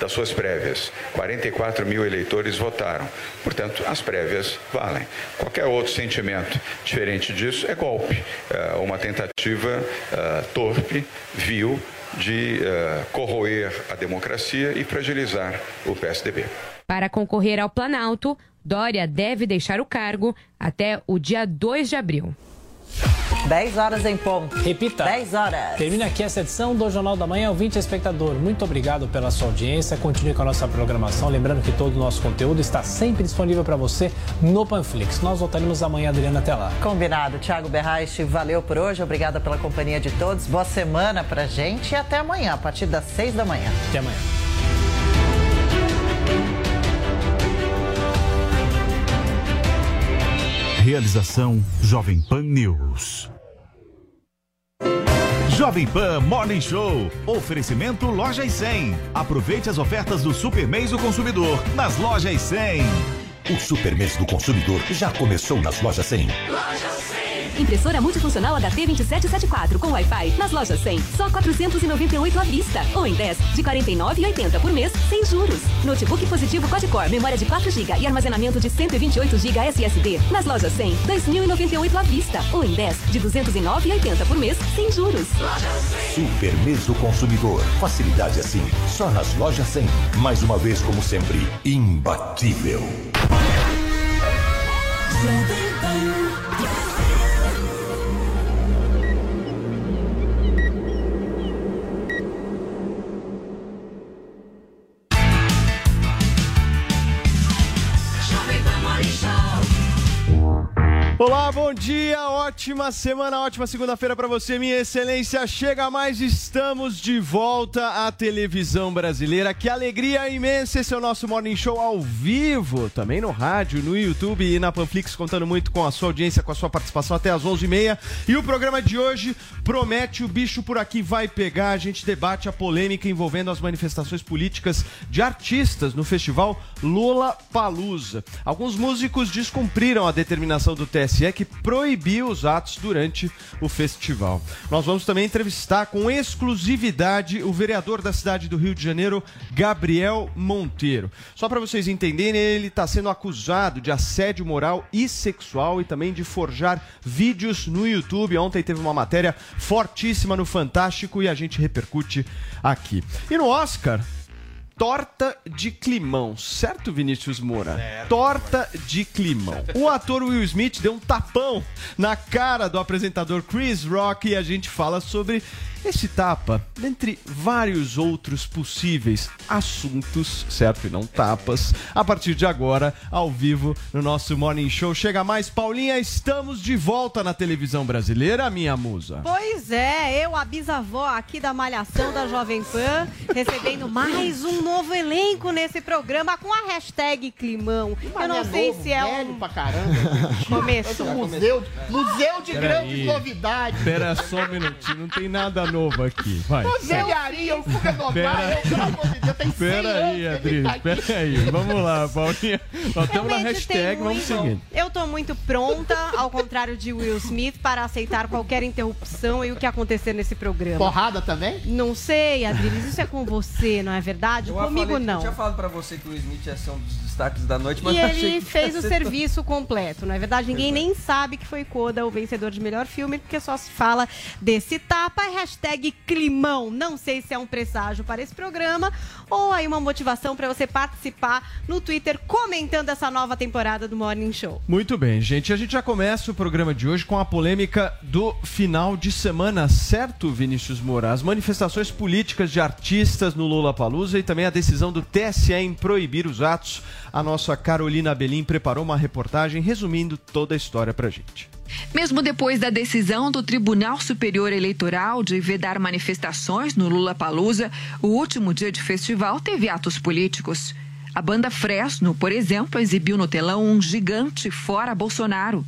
Das suas prévias. 44 mil eleitores votaram. Portanto, as prévias valem. Qualquer outro sentimento diferente disso é golpe. É uma tentativa uh, torpe, vil, de uh, corroer a democracia e fragilizar o PSDB. Para concorrer ao Planalto, Dória deve deixar o cargo até o dia 2 de abril. 10 horas em ponto. Repita. 10 horas. Termina aqui essa edição do Jornal da Manhã, ouvinte espectador. Muito obrigado pela sua audiência. Continue com a nossa programação. Lembrando que todo o nosso conteúdo está sempre disponível para você no Panflix. Nós voltaremos amanhã, Adriana, até lá. Combinado. Tiago Berraich, valeu por hoje. Obrigada pela companhia de todos. Boa semana pra gente e até amanhã, a partir das 6 da manhã. Até amanhã. Realização Jovem Pan News. Jovem Pan Morning Show. Oferecimento Lojas 100. Aproveite as ofertas do Super Mês do Consumidor nas Lojas 100. O Super Mês do Consumidor já começou nas Lojas 100. Lojas 100. Impressora multifuncional HT2774 com Wi-Fi nas lojas 100, só 498 à vista. Ou em 10, de 49,80 por mês, sem juros. Notebook positivo quad-core, memória de 4 GB e armazenamento de 128 GB SSD. Nas lojas 100, 2.098 à vista. Ou em 10, de 209,80 por mês, sem juros. Super mês do consumidor. Facilidade assim, só nas lojas 100. Mais uma vez, como sempre, imbatível. Olá, bom dia, ótima semana, ótima segunda-feira para você, minha excelência. Chega mais, estamos de volta à televisão brasileira. Que alegria imensa! Esse é o nosso Morning Show ao vivo, também no rádio, no YouTube e na Panflix, contando muito com a sua audiência, com a sua participação até às 11h30. E o programa de hoje promete: o bicho por aqui vai pegar. A gente debate a polêmica envolvendo as manifestações políticas de artistas no festival Lula Palusa. Alguns músicos descumpriram a determinação do TSE TSE que proibiu os atos durante o festival. Nós vamos também entrevistar com exclusividade o vereador da cidade do Rio de Janeiro, Gabriel Monteiro. Só para vocês entenderem, ele está sendo acusado de assédio moral e sexual e também de forjar vídeos no YouTube. Ontem teve uma matéria fortíssima no Fantástico e a gente repercute aqui. E no Oscar, torta de climão, certo, Vinícius Moura? Certo. Torta de climão. O ator Will Smith deu um tapão na cara do apresentador Chris Rock e a gente fala sobre esse tapa, dentre vários outros possíveis assuntos, certo? E não tapas, a partir de agora, ao vivo, no nosso Morning Show. Chega mais, Paulinha, estamos de volta na televisão brasileira, minha musa. Pois é, eu, a bisavó aqui da Malhação da Jovem Pan, recebendo mais um novo elenco nesse programa com a hashtag Climão. Eu não sei novo, se é velho um... pra caramba. Começou. museu, museu de Pera grandes aí. novidades. Espera só um minutinho, não tem nada novo aqui. Vai. Velharia, o Fuga Normal, Pera- eu, pelo amor de Deus, tem 100 Pera aí, Adri, ele tá pera aí. Vamos lá, Paulinha. Nós estamos na hashtag, vamos seguindo. Eu tô muito pronta, ao contrário de Will Smith, para aceitar qualquer interrupção e o que acontecer nesse programa. Porrada também? Não sei, Adriles, isso é com você, não é verdade? Eu Comigo falei, não. Eu tinha falado pra você que o Smith ia ser um dos destaques da noite, mas E ele que fez o ser serviço completo, não é verdade? Ninguém nem sabe que foi Coda o vencedor de melhor filme, porque só se fala desse tapa. Hashtag climão. Não sei se é um presságio para esse programa ou aí uma motivação para você participar no Twitter comentando essa nova temporada do Morning Show. Muito bem, gente. A gente já começa o programa de hoje com a polêmica do final de semana, certo, Vinícius Moura? As manifestações políticas de artistas no Lula Palusa e também a decisão do TSE em proibir os atos. A nossa Carolina Belim preparou uma reportagem resumindo toda a história pra gente. Mesmo depois da decisão do Tribunal Superior Eleitoral de vedar manifestações no Lula Palusa, o último dia de festival teve atos políticos. A banda Fresno, por exemplo, exibiu no telão um gigante fora Bolsonaro.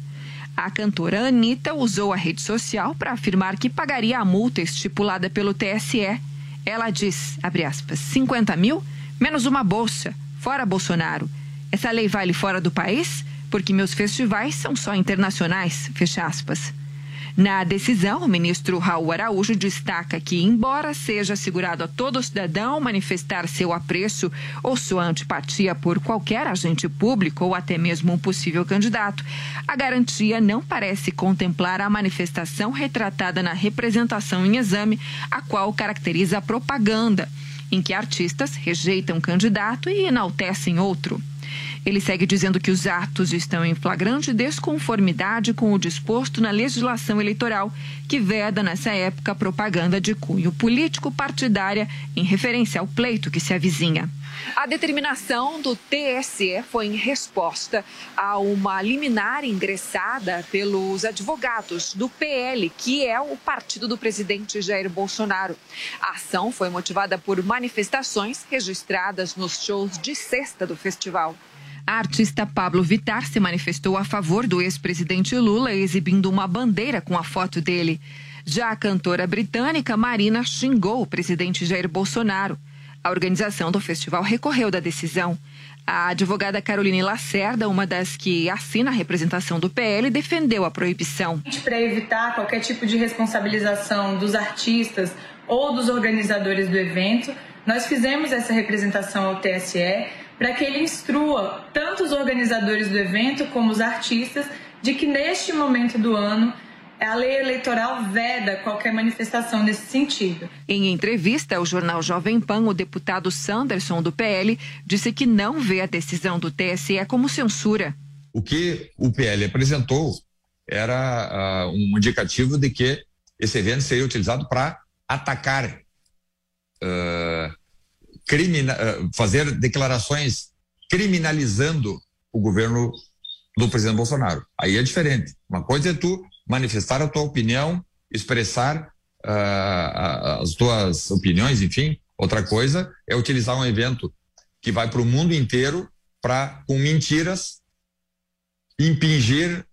A cantora Anitta usou a rede social para afirmar que pagaria a multa estipulada pelo TSE. Ela diz, abre aspas, 50 mil menos uma bolsa, fora Bolsonaro. Essa lei vale fora do país? Porque meus festivais são só internacionais, fecha aspas. Na decisão, o ministro Raul Araújo destaca que, embora seja assegurado a todo cidadão manifestar seu apreço ou sua antipatia por qualquer agente público ou até mesmo um possível candidato, a garantia não parece contemplar a manifestação retratada na representação em exame, a qual caracteriza a propaganda, em que artistas rejeitam um candidato e enaltecem outro. Ele segue dizendo que os atos estão em flagrante desconformidade com o disposto na legislação eleitoral, que veda nessa época propaganda de cunho político partidária em referência ao pleito que se avizinha. A determinação do TSE foi em resposta a uma liminar ingressada pelos advogados do PL, que é o partido do presidente Jair Bolsonaro. A ação foi motivada por manifestações registradas nos shows de sexta do festival. A artista Pablo Vittar se manifestou a favor do ex-presidente Lula, exibindo uma bandeira com a foto dele. Já a cantora britânica Marina xingou o presidente Jair Bolsonaro. A organização do festival recorreu da decisão. A advogada Caroline Lacerda, uma das que assina a representação do PL, defendeu a proibição. Para evitar qualquer tipo de responsabilização dos artistas ou dos organizadores do evento, nós fizemos essa representação ao TSE para que ele instrua tanto os organizadores do evento como os artistas de que neste momento do ano a lei eleitoral veda qualquer manifestação nesse sentido. Em entrevista ao jornal Jovem Pan, o deputado Sanderson, do PL, disse que não vê a decisão do TSE como censura. O que o PL apresentou era uh, um indicativo de que esse evento seria utilizado para atacar, uh, crimina, uh, fazer declarações criminalizando o governo do presidente Bolsonaro. Aí é diferente. Uma coisa é tu manifestar a tua opinião, expressar uh, as tuas opiniões, enfim. Outra coisa é utilizar um evento que vai para o mundo inteiro para, com mentiras, impingir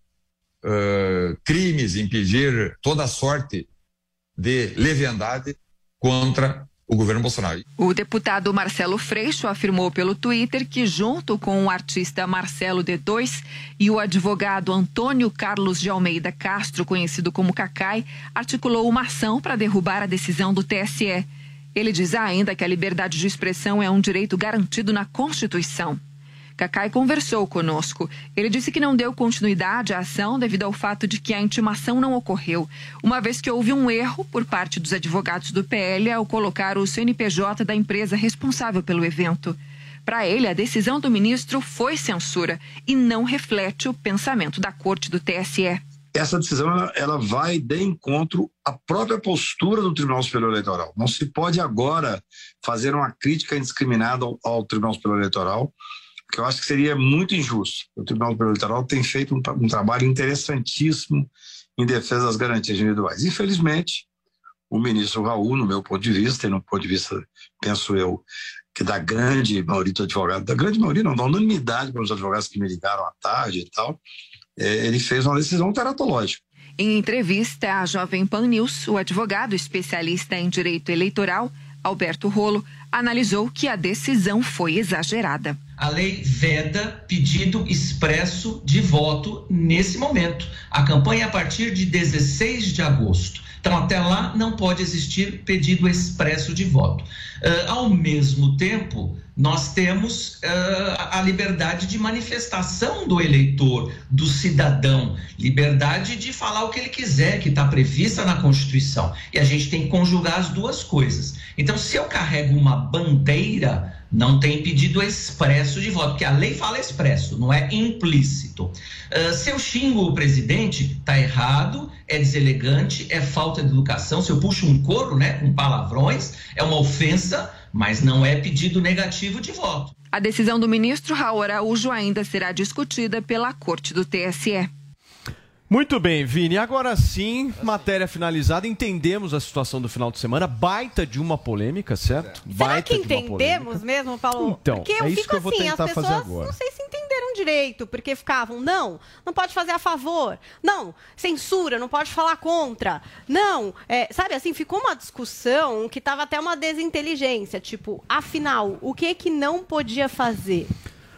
uh, crimes, impingir toda sorte de leviandade contra o governo Bolsonaro. O deputado Marcelo Freixo afirmou pelo Twitter que, junto com o artista Marcelo D2 e o advogado Antônio Carlos de Almeida Castro, conhecido como Cacai, articulou uma ação para derrubar a decisão do TSE. Ele diz ainda que a liberdade de expressão é um direito garantido na Constituição. Cacai conversou conosco. Ele disse que não deu continuidade à ação devido ao fato de que a intimação não ocorreu, uma vez que houve um erro por parte dos advogados do PL ao colocar o CNPJ da empresa responsável pelo evento. Para ele, a decisão do ministro foi censura e não reflete o pensamento da corte do TSE. Essa decisão ela, vai de encontro à própria postura do Tribunal Superior Eleitoral. Não se pode agora fazer uma crítica indiscriminada ao, ao Tribunal Superior Eleitoral que eu acho que seria muito injusto. O Tribunal Superior Eleitoral tem feito um, um, trabalho interessantíssimo em defesa das garantias individuais. Infelizmente, o ministro Raul, no meu ponto de vista, e no ponto de vista, penso eu, que da grande maioria dos advogados, da grande maioria, não, da unanimidade para os advogados que me ligaram à tarde e tal, é, ele fez uma decisão teratológica. Em entrevista à Jovem Pan News, o advogado especialista em direito eleitoral, Alberto Rolo, analisou que a decisão foi exagerada. A lei veda pedido expresso de voto nesse momento. A campanha é a partir de 16 de agosto. Então, até lá, não pode existir pedido expresso de voto. Uh, ao mesmo tempo, nós temos uh, a liberdade de manifestação do eleitor, do cidadão, liberdade de falar o que ele quiser, que está prevista na Constituição. E a gente tem que conjugar as duas coisas. Então, se eu carrego uma bandeira, não tem pedido expresso de voto, porque a lei fala expresso, não é implícito. Uh, se eu xingo o presidente, tá errado, é deselegante, é falta de educação. Se eu puxo um coro, né, com palavrões, é uma ofensa mas não é pedido negativo de voto. A decisão do ministro Raul Araújo ainda será discutida pela Corte do TSE. Muito bem, Vini. Agora sim, matéria finalizada. Entendemos a situação do final de semana. Baita de uma polêmica, certo? Será Baita que de uma polêmica. entendemos mesmo, Paulo? Então, porque eu é isso fico que eu vou assim, tentar as fazer pessoas agora. não sei se entenderam direito, porque ficavam, não, não pode fazer a favor, não, censura, não pode falar contra, não, é, sabe assim, ficou uma discussão que tava até uma desinteligência, tipo, afinal, o que que não podia fazer?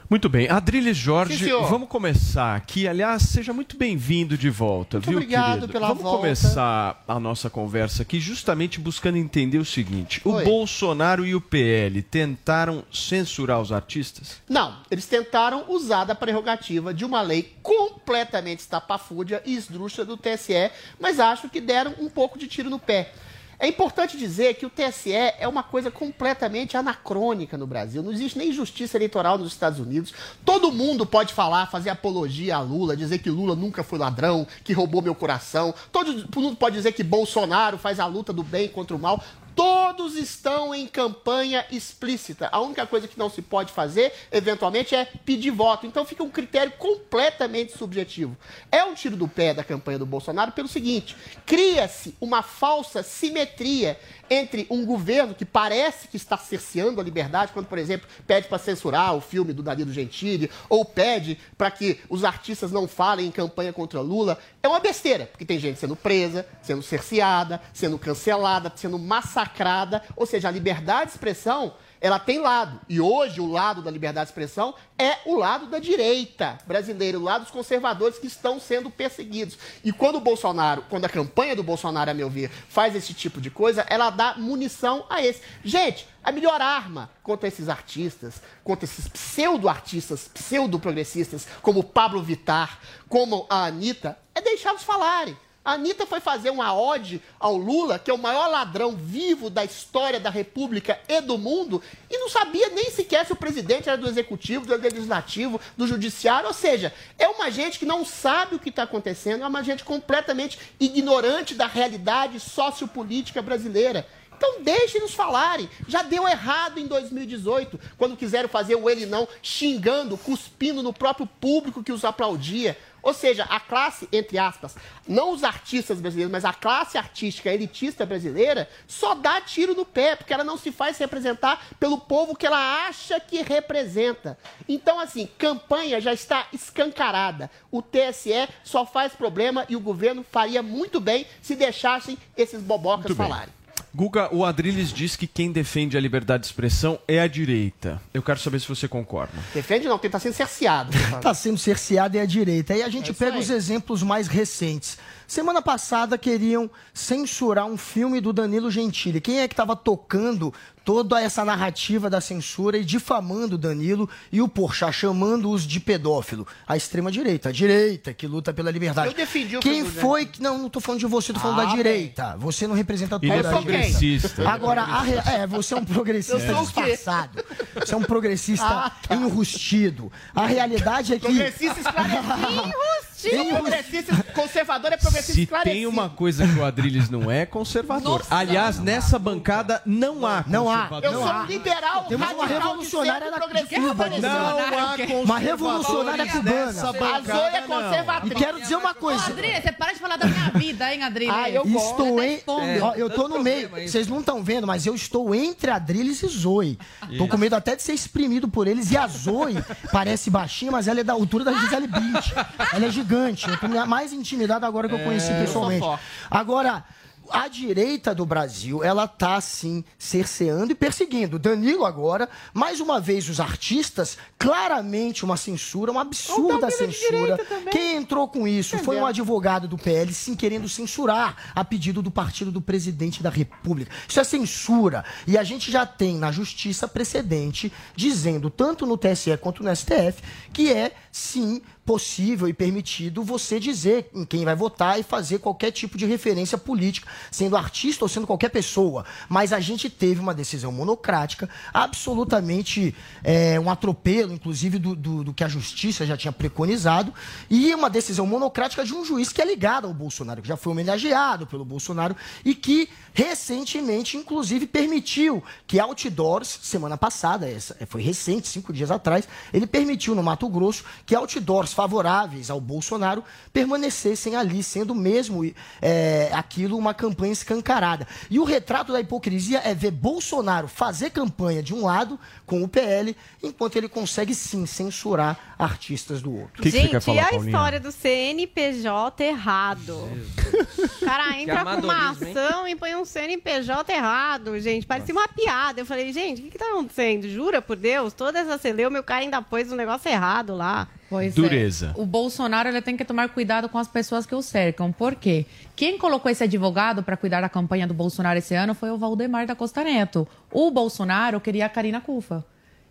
Muito bem. Adriles Jorge, Sim, vamos começar aqui. Aliás, seja muito bem-vindo de volta, Muito viu, obrigado querido? pela vamos volta. começar a nossa conversa aqui justamente buscando entender o seguinte. O Oi. Bolsonaro e o PL tentaram censurar os artistas? Não, eles tentaram usar da prerrogativa de uma lei completamente estapafúrdia e esdrúxula do TSE, mas acho que deram um pouco de tiro no pé. É importante dizer que o TSE é uma coisa completamente anacrônica no Brasil. Não existe nem justiça eleitoral nos Estados Unidos. Todo mundo pode falar, fazer apologia a Lula, dizer que Lula nunca foi ladrão, que roubou meu coração. Todo mundo pode dizer que Bolsonaro faz a luta do bem contra o mal. Todos estão em campanha explícita. A única coisa que não se pode fazer, eventualmente, é pedir voto. Então fica um critério completamente subjetivo. É um tiro do pé da campanha do Bolsonaro pelo seguinte: cria-se uma falsa simetria entre um governo que parece que está cerceando a liberdade, quando, por exemplo, pede para censurar o filme do Danilo Gentili, ou pede para que os artistas não falem em campanha contra Lula, é uma besteira, porque tem gente sendo presa, sendo cerceada, sendo cancelada, sendo massacrada, ou seja, a liberdade de expressão ela tem lado. E hoje o lado da liberdade de expressão é o lado da direita brasileira, o lado dos conservadores que estão sendo perseguidos. E quando o Bolsonaro, quando a campanha do Bolsonaro, a meu ver, faz esse tipo de coisa, ela dá munição a esse. Gente, a melhor arma contra esses artistas, contra esses pseudo-artistas, pseudo-progressistas, como Pablo Vittar, como a Anitta, é deixá-los falarem. A Anitta foi fazer uma ode ao Lula, que é o maior ladrão vivo da história da República e do mundo, e não sabia nem sequer se o presidente era do executivo, do legislativo, do judiciário. Ou seja, é uma gente que não sabe o que está acontecendo, é uma gente completamente ignorante da realidade sociopolítica brasileira. Então deixe-nos falarem. Já deu errado em 2018, quando quiseram fazer o ele não xingando, cuspindo no próprio público que os aplaudia. Ou seja, a classe, entre aspas, não os artistas brasileiros, mas a classe artística elitista brasileira, só dá tiro no pé, porque ela não se faz representar pelo povo que ela acha que representa. Então, assim, campanha já está escancarada. O TSE só faz problema e o governo faria muito bem se deixassem esses bobocas Muito bem. Guga, o Adriles diz que quem defende a liberdade de expressão é a direita. Eu quero saber se você concorda. Defende não, porque está sendo cerceado. Está sendo cerceada é a direita. Aí a gente É pega aí. os exemplos mais recentes. Semana passada queriam censurar um filme do Danilo Gentili. Quem é que estava tocando toda essa narrativa da censura e difamando o Danilo e o Porchat chamando-os de pedófilo? A extrema-direita, a direita que luta pela liberdade. Eu defendi o Quem foi que... Não, não tô falando de você, tô falando Ah, da direita. Você não representa toda Ele é a direita. progressista. Agora, a re- é, você é um progressista disfarçado. Você é um progressista Ah, tá. enrustido. A realidade é que... Progressista esclarecido. Progressista conservador é progressista Se esclarecido. tem uma coisa que o Adriles não é, é conservador. Nossa, Aliás, nessa bancada não há Não há. conservador. Eu Não sou há. liberal Temos uma radical revolucionária centro progressista. de Cuba, Vanessa. Não há Uma revolucionária cubana. A Zoe é não. conservatriz. E quero dizer uma coisa. Adri, você para de falar da minha vida, hein, Adri? Ah, eu. Estou em. Responde. Ó, eu tô no meio. Vocês não estão vendo, mas eu estou entre Adriles e Zoe. Tô com medo até de ser exprimido por eles. E a Zoe parece baixinha, mas ela é da altura da Gisele Bündchen. Ela é gigante. Tô mais intimidado agora que eu conheci pessoalmente. forte. Agora. A direita do Brasil, ela tá sim cerceando e perseguindo. Danilo agora, mais uma vez os artistas, claramente uma censura, uma absurda de censura. Quem entrou com isso foi um Entendeu? advogado do PL, sim, querendo censurar a pedido do partido do presidente da República. Isso é censura. E a gente já tem na justiça precedente dizendo, tanto no TSE quanto no STF, que é sim possível e permitido você dizer em quem vai votar e fazer qualquer tipo de referência política sendo artista ou sendo qualquer pessoa. Mas a gente teve uma decisão monocrática, absolutamente é, um atropelo, inclusive, do, do, do que a justiça já tinha preconizado, e uma decisão monocrática de um juiz que é ligado ao Bolsonaro, que já foi homenageado pelo Bolsonaro e que recentemente, inclusive, permitiu que outdoors, semana passada, essa foi recente, cinco dias atrás, ele permitiu no Mato Grosso que outdoors favoráveis ao Bolsonaro permanecessem ali, sendo mesmo é, aquilo uma campanha escancarada. E o retrato da hipocrisia é ver Bolsonaro fazer campanha de um lado com o PL, enquanto ele consegue sim censurar artistas do outro. Que que você Gente, falar, e a Paulinha? história do CNPJ errado? O cara entra com uma amadorismo, hein? ação e põe um CNPJ errado, gente. Parecia uma piada. Eu falei, gente, o que, que tá acontecendo? Jura por Deus? Toda essa celeuma, o cara ainda pôs um negócio errado lá. Pois Dureza. É. O Bolsonaro ele tem que tomar cuidado com as pessoas que o cercam. Por quê? Quem colocou esse advogado para cuidar da campanha do Bolsonaro esse ano foi o Valdemar da Costa Neto. O Bolsonaro queria a Karina Cufa.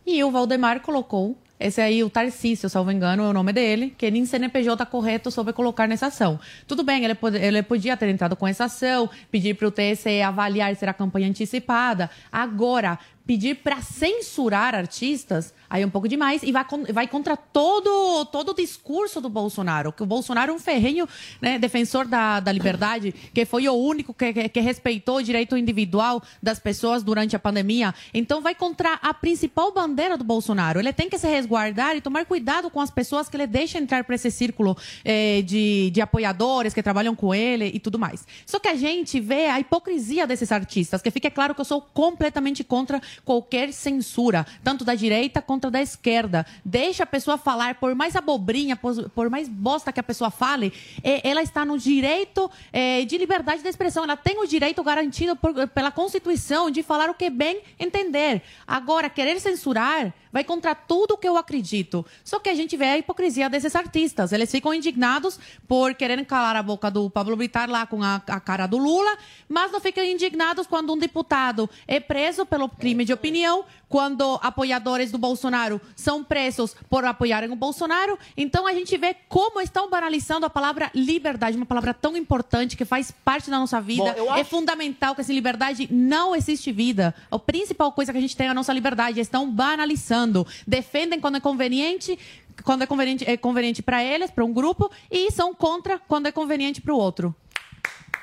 E o Valdemar colocou esse aí, o Tarcísio, salvo engano, é o nome dele, que nem CNPJ correto soube colocar nessa ação. Tudo bem, ele, pod- ele podia ter entrado com essa ação, pedir para o TSE avaliar se era campanha antecipada. Agora, pedir para censurar artistas, aí é um pouco demais, e vai, vai contra todo, todo o discurso do Bolsonaro, que o Bolsonaro é um ferrenho né, defensor da, da liberdade, que foi o único que, que, que respeitou o direito individual das pessoas durante a pandemia. Então vai contra a principal bandeira do Bolsonaro. Ele tem que se resguardar e tomar cuidado com as pessoas que ele deixa entrar para esse círculo eh, de, de apoiadores que trabalham com ele e tudo mais. Só que a gente vê a hipocrisia desses artistas, que fica claro que eu sou completamente contra qualquer censura, tanto da direita quanto da esquerda. Deixa a pessoa falar, por mais abobrinha, por, mais bosta que a pessoa fale, eh, ela está no direito eh, de liberdade de expressão. Ela tem o direito garantido pela Constituição de falar o que bem entender. Agora, querer censurar vai contra tudo que eu acredito. Só que a gente vê a hipocrisia desses artistas. Eles ficam indignados por quererem calar a boca do Pablo Vittar lá com a, a cara do Lula, mas não ficam indignados quando um deputado é preso pelo crime de opinião, quando apoiadores do Bolsonaro são presos por apoiarem o Bolsonaro. Então a gente vê como estão banalizando a palavra liberdade, uma palavra tão importante que faz parte da nossa vida. Bom, É acho- fundamental que sem liberdade não existe vida. A principal coisa que a gente tem é a nossa liberdade. Estão banalizando. Defendem quando é conveniente, quando é conveniente, é conveniente para eles, para um grupo, e são contra quando é conveniente para o outro.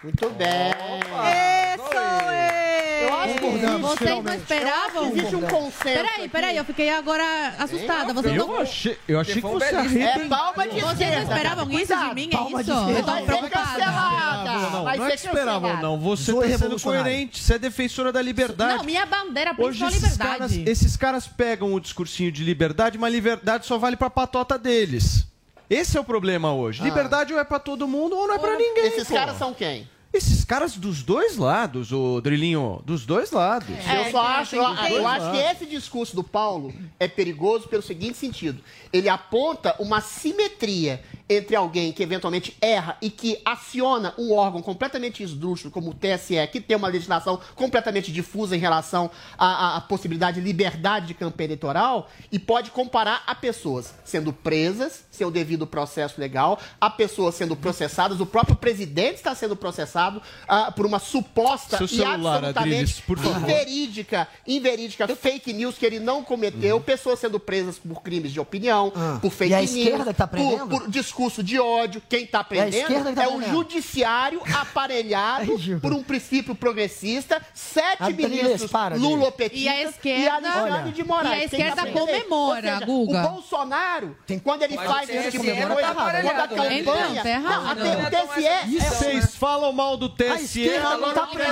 Muito bem. Eu acho que Vocês não finalmente. esperavam? Eu acho que existe um consenso Peraí, peraí, eu fiquei agora assustada. Vocês Eu não... achei, eu achei que você arrebentou. É palma de Vocês não esperavam isso de mim? É palma isso? Eu tô preocupada. Não, não, não é que esperavam, não. Você tá sendo coerente. Você é defensora da liberdade. Não, minha bandeira Hoje principal é esses liberdade. caras, esses caras pegam o discursinho de liberdade, mas liberdade só vale pra patota deles. Esse é o problema hoje. Ah. Liberdade ou é pra todo mundo ou não é pra ninguém. Esses pô. caras são quem? Esses caras dos dois lados, o Drilinho, dos dois lados. eu só acho, eu, eu acho que esse discurso do Paulo é perigoso pelo seguinte sentido. Ele aponta uma simetria entre alguém que eventualmente erra e que aciona um órgão completamente esdrúxulo, como o TSE, que tem uma legislação completamente difusa em relação à, à- à possibilidade de liberdade de campanha eleitoral, e pode comparar a pessoas sendo presas, sem o devido processo legal, a pessoas sendo processadas, o próprio presidente está sendo processado ah, por uma suposta Seu e celular, absolutamente Adriles, por favor. inverídica, inverídica fake news que ele não cometeu, pessoas sendo presas por crimes de opinião, por fake E a news, esquerda que tá por, prendendo? por discurso de ódio. Quem tá prendendo esquerda que tá é o judiciário aparelhado por um princípio progressista, sete Adriles, ministros lulopetistas E a esquerda- Alexandre Olha, de Moraes. e a tá esquerda prendendo? comemora, seja, Guga. O Bolsonaro, quando ele Mas faz esse tipo de coisa, tá quando a campanha... Então, tá errado. Não, a- Não, o TSE... E é- vocês falam mal do TSE? esquerda não tá mundo. Eu,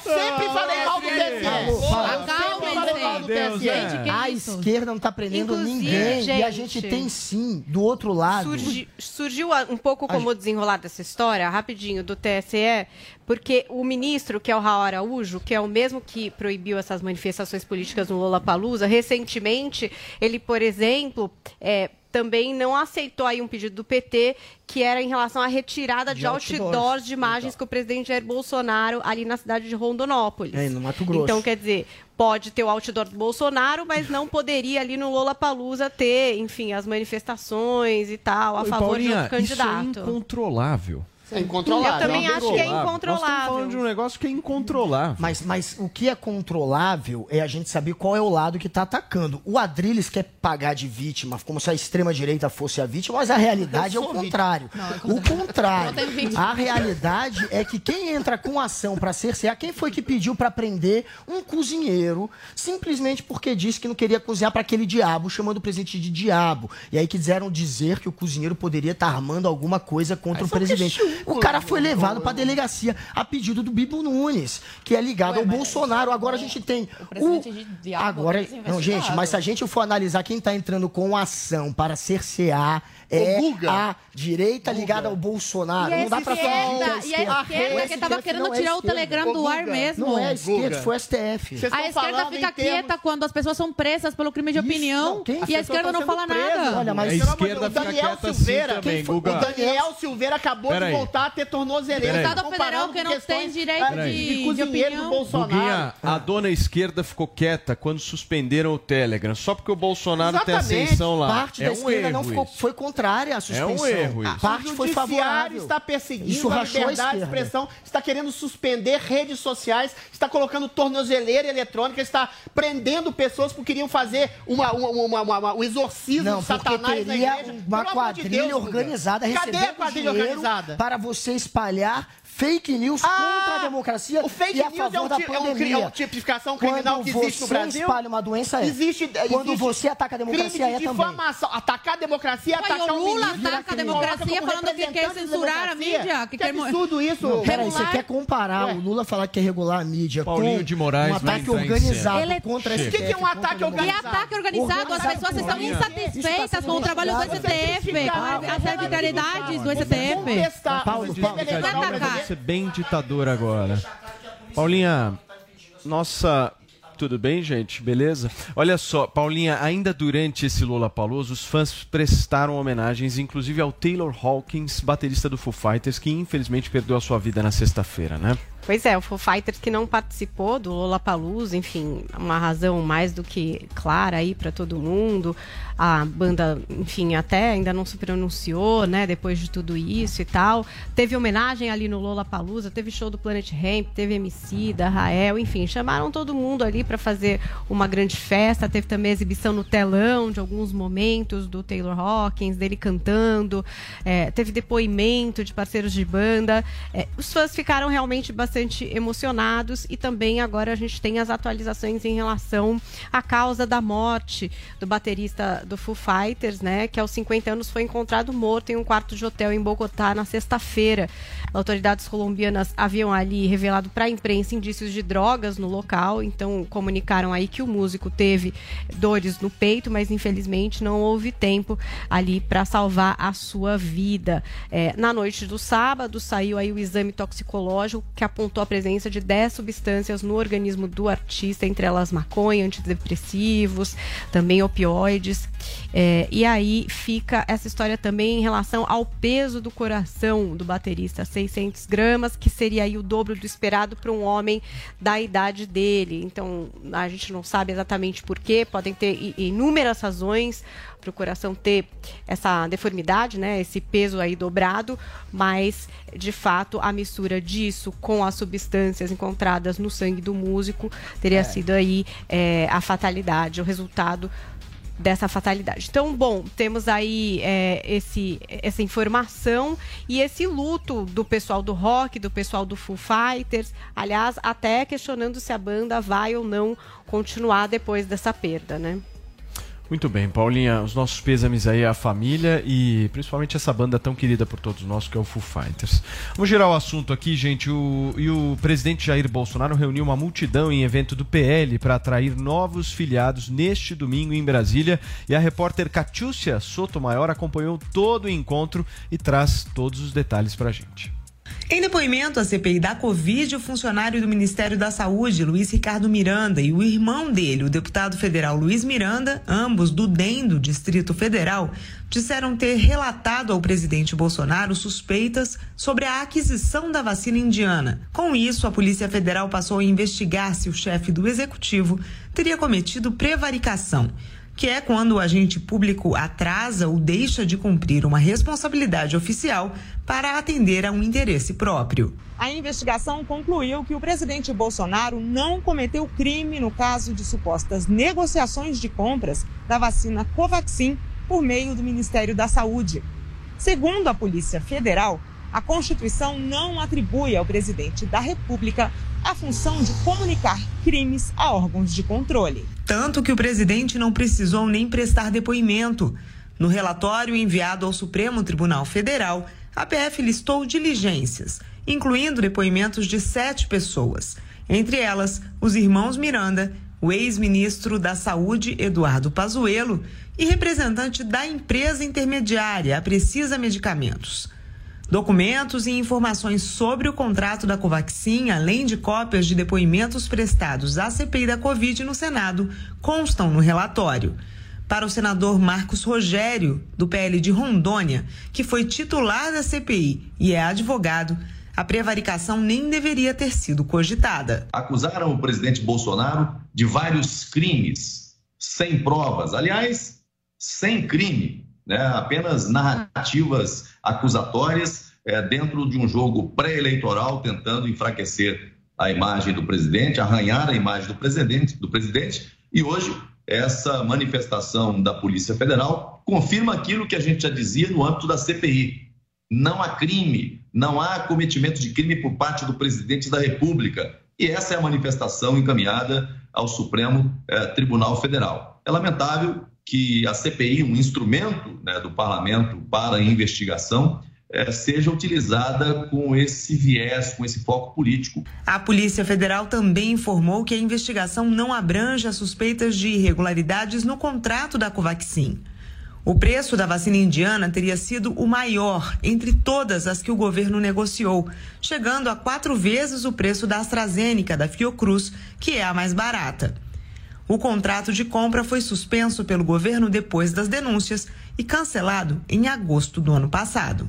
sempre falei mal do TSE. Paulo, Eu Paulo. sempre falei mal do Deus, TSE. é. que a esquerda não tá prendendo Inclusive, ninguém. E a gente- gente tem sim, do outro lado. Surgi- surgiu a- um pouco como desenrolar dessa história, rapidinho, do TSE, porque o ministro, que é o Raul Araújo, que é o mesmo que proibiu essas manifestações políticas no Lollapalooza, recentemente, ele, por exemplo, é, também não aceitou aí um pedido do PT, que era em relação à retirada de, De outdoors. outdoors de imagens com o presidente Jair Bolsonaro ali na cidade de Rondonópolis. É, no Mato Grosso. Então, quer dizer, pode ter o outdoor do Bolsonaro, mas não poderia ali no Lollapalooza ter, enfim, as manifestações e tal, a Oi, favor Paulinha, de outro Isso é candidato. incontrolável. É incontrolável. Eu também acho que é Nós estamos incontrolável. falando de um negócio que é incontrolável. Mas, mas o que é controlável é a gente saber qual é o lado que está atacando. O Adrilles quer pagar de vítima, como se a extrema-direita fosse a vítima, mas a realidade é Eu o contrário. o contrário. A realidade é que quem entra com ação para cercear, quem foi que pediu para prender um cozinheiro simplesmente porque disse que não queria cozinhar para aquele diabo, chamando o presidente de diabo. E aí quiseram dizer que o cozinheiro poderia estar armando alguma coisa contra o presidente. O cara foi levado para a delegacia a pedido do Bibo Nunes, que é ligado ao Bolsonaro. Agora a gente tem presidente o de diabo agora ser não, gente, mas se a gente for analisar quem está entrando com ação para cercear é O a direita ligada ao Bolsonaro. E não dá pra esquerda, fingir que e a esquerda O que tava STF querendo não é tirar o. Telegram do ar mesmo. Não é a esquerda, foi o STF. Vocês A esquerda fica em termos- quieta quando as pessoas são presas pelo crime de opinião quem? e As a esquerda não fala presas. nada. Olha, mas A esquerda fica o Daniel quieta assim Silveira, também, quem foi? Guga. O Daniel Silveira acabou Peraí. de voltar a ter tornozeleira. Estado federal que não tem direito de- de cozinheiro do Bolsonaro. Guguinha, a dona esquerda ficou quieta quando suspenderam o Telegram, só porque o Bolsonaro tem Exatamente. ascensão lá. Parte é da um esquerda erro não ficou, isso. foi contrária à suspensão. erro isso. Parte o foi judiciário favorável. está perseguindo Isso a a liberdade de expressão, está querendo suspender redes sociais, está colocando tornozeleira eletrônica, está prendendo pessoas que queriam fazer uma, uma, uma, uma- uma- um exorcismo Não, de porque Satanás na igreja. uma amor de quadrilha Deus, organizada Cadê recebendo a quadrilha organizada? para você espalhar fake news contra a democracia Ah, o fake e a news é favor um da ti- é um cri- pandemia. é uma tipificação criminal Quando que existe no você Brasil? espalha uma doença, é. Existe, Quando existe você ataca a democracia, crime é de também. difamação. Atacar a democracia é Ué, atacar o Lula ataca a democracia falando que quer da censurar a mídia, que Que quer absurdo isso. Peraí, Regular. você quer comparar o Lula falar que quer regular a mídia Paulinho com de Moraes um ataque organizado. Ele- contra O esse que, que é um ataque E organizado? ataque organizado, as pessoas estão insatisfeitas com o trabalho do STF, as arbitrariedades do STF. Paulo, o Paulo, Ser bem ditador agora. Paulinha, nossa. Tudo bem, gente? Beleza? Olha só, Paulinha, ainda durante esse Lola Paluso, os fãs prestaram homenagens, inclusive ao Taylor Hawkins, baterista do Foo Fighters, que infelizmente perdeu a sua vida na sexta-feira, né? Pois é, o Foo Fighters que não participou do Lollapalooza, enfim, uma razão mais do que clara aí para todo mundo. A banda, enfim, até ainda não se pronunciou, né, depois de tudo isso e tal. Teve homenagem ali no Lollapalooza, teve show do Planet Ramp, teve MC da Rael, enfim, chamaram todo mundo ali para fazer uma grande festa. Teve também exibição no telão de alguns momentos do Taylor Hawkins, dele cantando. É, teve depoimento de parceiros de banda. É, os fãs ficaram realmente bastante emocionados e também agora a gente tem as atualizações em relação à causa da morte do baterista do Foo Fighters, né, que aos 50 anos foi encontrado morto em um quarto de hotel em Bogotá na sexta-feira. Autoridades colombianas haviam ali revelado para a imprensa indícios de drogas no local, então comunicaram aí que o músico teve dores no peito, mas infelizmente não houve tempo ali para salvar a sua vida. É, na noite do sábado saiu aí o exame toxicológico que apontou a presença de 10 substâncias no organismo do artista, entre elas maconha, antidepressivos, também opioides. É, e aí fica essa história também em relação ao peso do coração do baterista, 600 gramas, que seria aí o dobro do esperado para um homem da idade dele. Então a gente não sabe exatamente por quê, podem ter inúmeras razões para o coração ter essa deformidade, né, esse peso aí dobrado, mas de fato a mistura disso com as substâncias encontradas no sangue do músico teria sido aí é, a fatalidade, o resultado dessa fatalidade. Então, bom, temos aí é, esse, essa informação e esse luto do pessoal do rock, do pessoal do Foo Fighters, aliás, até questionando se a banda vai ou não continuar depois dessa perda, né? Muito bem, Paulinha, os nossos pêsames aí à família e principalmente essa banda tão querida por todos nós que é o Foo Fighters. Vamos girar o assunto aqui, gente. O, e o presidente Jair Bolsonaro reuniu uma multidão em evento do PL para atrair novos filiados neste domingo em Brasília. E a repórter Catiúcia Sotomayor acompanhou todo o encontro e traz todos os detalhes para a gente. Em depoimento à CPI da Covid, o funcionário do Ministério da Saúde, Luiz Ricardo Miranda, e o irmão dele, o deputado federal Luiz Miranda, ambos do DEM do Distrito Federal, disseram ter relatado ao presidente Bolsonaro suspeitas sobre a aquisição da vacina indiana. Com isso, a Polícia Federal passou a investigar se o chefe do executivo teria cometido prevaricação. que é quando o agente público atrasa ou deixa de cumprir uma responsabilidade oficial para atender a um interesse próprio. A investigação concluiu que o presidente Bolsonaro não cometeu crime no caso de supostas negociações de compras da vacina Covaxin por meio do Ministério da Saúde. Segundo a Polícia Federal, a Constituição não atribui ao presidente da República a função de comunicar crimes a órgãos de controle. Tanto que o presidente não precisou nem prestar depoimento. No relatório enviado ao Supremo Tribunal Federal, a PF listou diligências, incluindo depoimentos de sete pessoas, entre elas os irmãos Miranda, o ex-ministro da Saúde Eduardo Pazuello e representante da empresa intermediária, a Precisa Medicamentos. Documentos e informações sobre o contrato da Covaxin, além de cópias de depoimentos prestados à CPI da Covid no Senado, constam no relatório. Para o senador Marcos Rogério, do PL de Rondônia, que foi titular da CPI e é advogado, a prevaricação nem deveria ter sido cogitada. Acusaram o presidente Bolsonaro de vários crimes, sem provas. Aliás, sem crime, né? apenas narrativas acusatórias é, dentro de um jogo pré-eleitoral, tentando enfraquecer a imagem do presidente, arranhar a imagem do presidente, do presidente. E hoje, essa manifestação da Polícia Federal confirma aquilo que a gente já dizia no âmbito da CPI. Não há crime, não há cometimento de crime por parte do presidente da República. E essa é a manifestação encaminhada ao Supremo eh, Tribunal Federal. É lamentável que a CPI, um instrumento né, do parlamento para investigação, seja utilizada com esse viés, com esse foco político. A Polícia Federal também informou que a investigação não abrange as suspeitas de irregularidades no contrato da Covaxin. O preço da vacina indiana teria sido o maior entre todas as que o governo negociou, chegando a quatro vezes o preço da AstraZeneca da Fiocruz, que é a mais barata. O contrato de compra foi suspenso pelo governo depois das denúncias e cancelado em agosto do ano passado.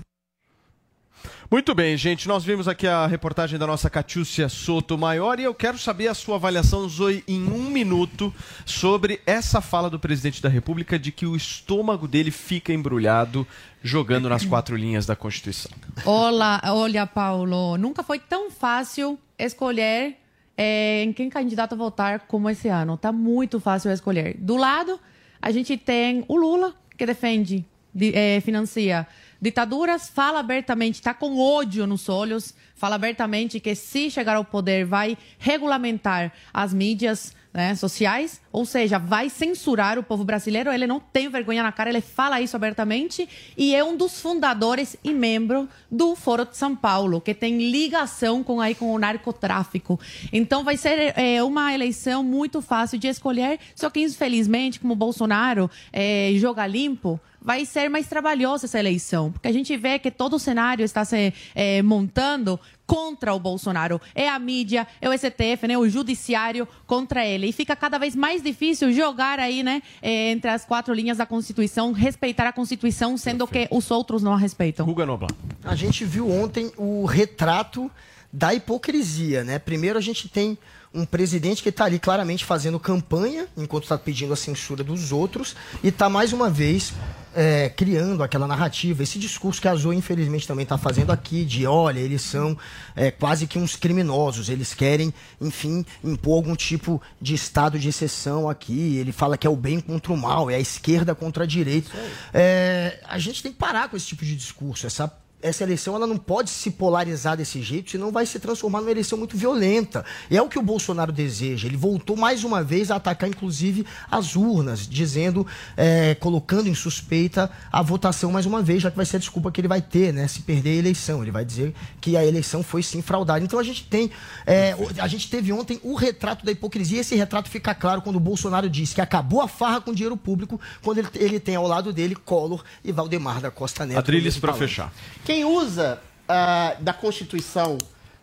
Muito bem, gente. Nós vimos aqui a reportagem da nossa Catiúcia Soto Maior e eu quero saber a sua avaliação, Zoe, em um minuto, sobre essa fala do presidente da República de que o estômago dele fica embrulhado jogando nas quatro linhas da Constituição. Olá, olha, Paulo, nunca foi tão fácil escolher é, em quem candidato votar como esse ano. Tá muito fácil escolher. Do lado, a gente tem o Lula, que defende, de, é, financia ditaduras, fala abertamente, está com ódio nos olhos, fala abertamente que se chegar ao poder vai regulamentar as mídias né, sociais, ou seja, vai censurar o povo brasileiro. Ele não tem vergonha na cara, ele fala isso abertamente e é um dos fundadores e membro do Foro de São Paulo, que tem ligação com aí com o narcotráfico. Então vai ser é, uma eleição muito fácil de escolher, só que infelizmente, como Bolsonaro é, joga limpo, vai ser mais trabalhosa essa eleição, porque a gente vê que todo o cenário está se é, montando contra o Bolsonaro. É a mídia, é o STF, né, o judiciário contra ele. E fica cada vez mais difícil jogar aí, né, é, entre as quatro linhas da Constituição, respeitar a Constituição, sendo Perfeito. que os outros não a respeitam. Guga Nobla. A gente viu ontem o retrato da hipocrisia, né? Primeiro a gente tem um presidente que está ali claramente fazendo campanha, enquanto está pedindo a censura dos outros, e está mais uma vez é, criando aquela narrativa, esse discurso que a Zoe, infelizmente, também está fazendo aqui, de olha, eles são é, quase que uns criminosos, eles querem, enfim, impor algum tipo de estado de exceção aqui. Ele fala que é o bem contra o mal, é a esquerda contra a direita. É, a gente tem que parar com esse tipo de discurso, essa essa eleição ela não pode se polarizar desse jeito, senão vai se transformar numa eleição muito violenta. E é o que o Bolsonaro deseja. Ele voltou mais uma vez a atacar, inclusive, as urnas, dizendo, é, colocando em suspeita a votação mais uma vez, já que vai ser a desculpa que ele vai ter, né? Se perder a eleição. Ele vai dizer que a eleição foi sim fraudada. Então a gente tem. É, a gente teve ontem o retrato da hipocrisia. Esse retrato fica claro quando o Bolsonaro disse que acabou a farra com dinheiro público, quando ele, ele tem ao lado dele Collor e Valdemar da Costa Neto. Adriles para fechar. Quem usa uh, da Constituição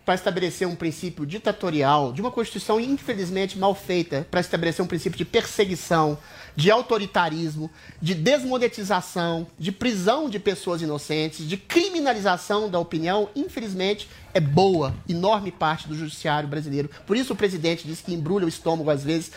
para estabelecer um princípio ditatorial, de uma Constituição infelizmente mal feita, para estabelecer um princípio de perseguição, de autoritarismo, de desmonetização, de prisão de pessoas inocentes, de criminalização da opinião, infelizmente, é boa, enorme parte do judiciário brasileiro. Por isso o presidente diz que embrulha o estômago, às vezes,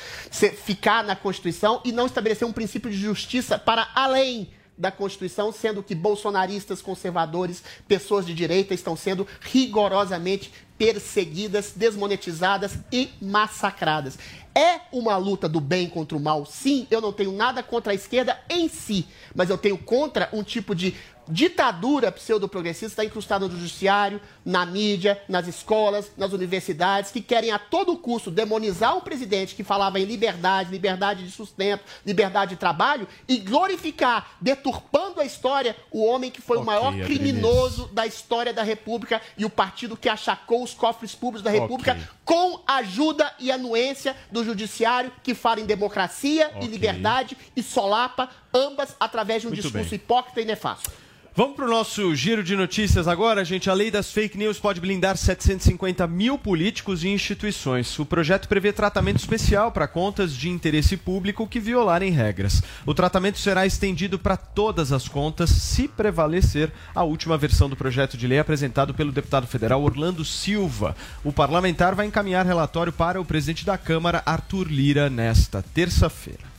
ficar na Constituição e não estabelecer um princípio de justiça para além da Constituição, sendo que bolsonaristas, conservadores, pessoas de direita estão sendo rigorosamente perseguidas, desmonetizadas e massacradas. É uma luta do bem contra o mal, sim. Eu não tenho nada contra a esquerda em si, mas eu tenho contra um tipo de ditadura pseudo-progressista está incrustada no judiciário, na mídia, nas escolas, nas universidades, que querem a todo custo demonizar um presidente que falava em liberdade, liberdade de sustento, liberdade de trabalho e glorificar, deturpando a história, o homem que foi o Ok, maior Adriles. criminoso da história da República e o partido que achacou os cofres públicos da República Ok. com a ajuda e anuência do judiciário que fala em democracia e Ok. liberdade e solapa ambas através de um Muito discurso bem. hipócrita e nefasto. Vamos para o nosso giro de notícias agora, gente. A lei das fake news pode blindar 750 mil políticos e instituições. O projeto prevê tratamento especial para contas de interesse público que violarem regras. O tratamento será estendido para todas as contas, se prevalecer a última versão do projeto de lei apresentado pelo deputado federal Orlando Silva. O parlamentar vai encaminhar relatório para o presidente da Câmara, Arthur Lira, nesta terça-feira.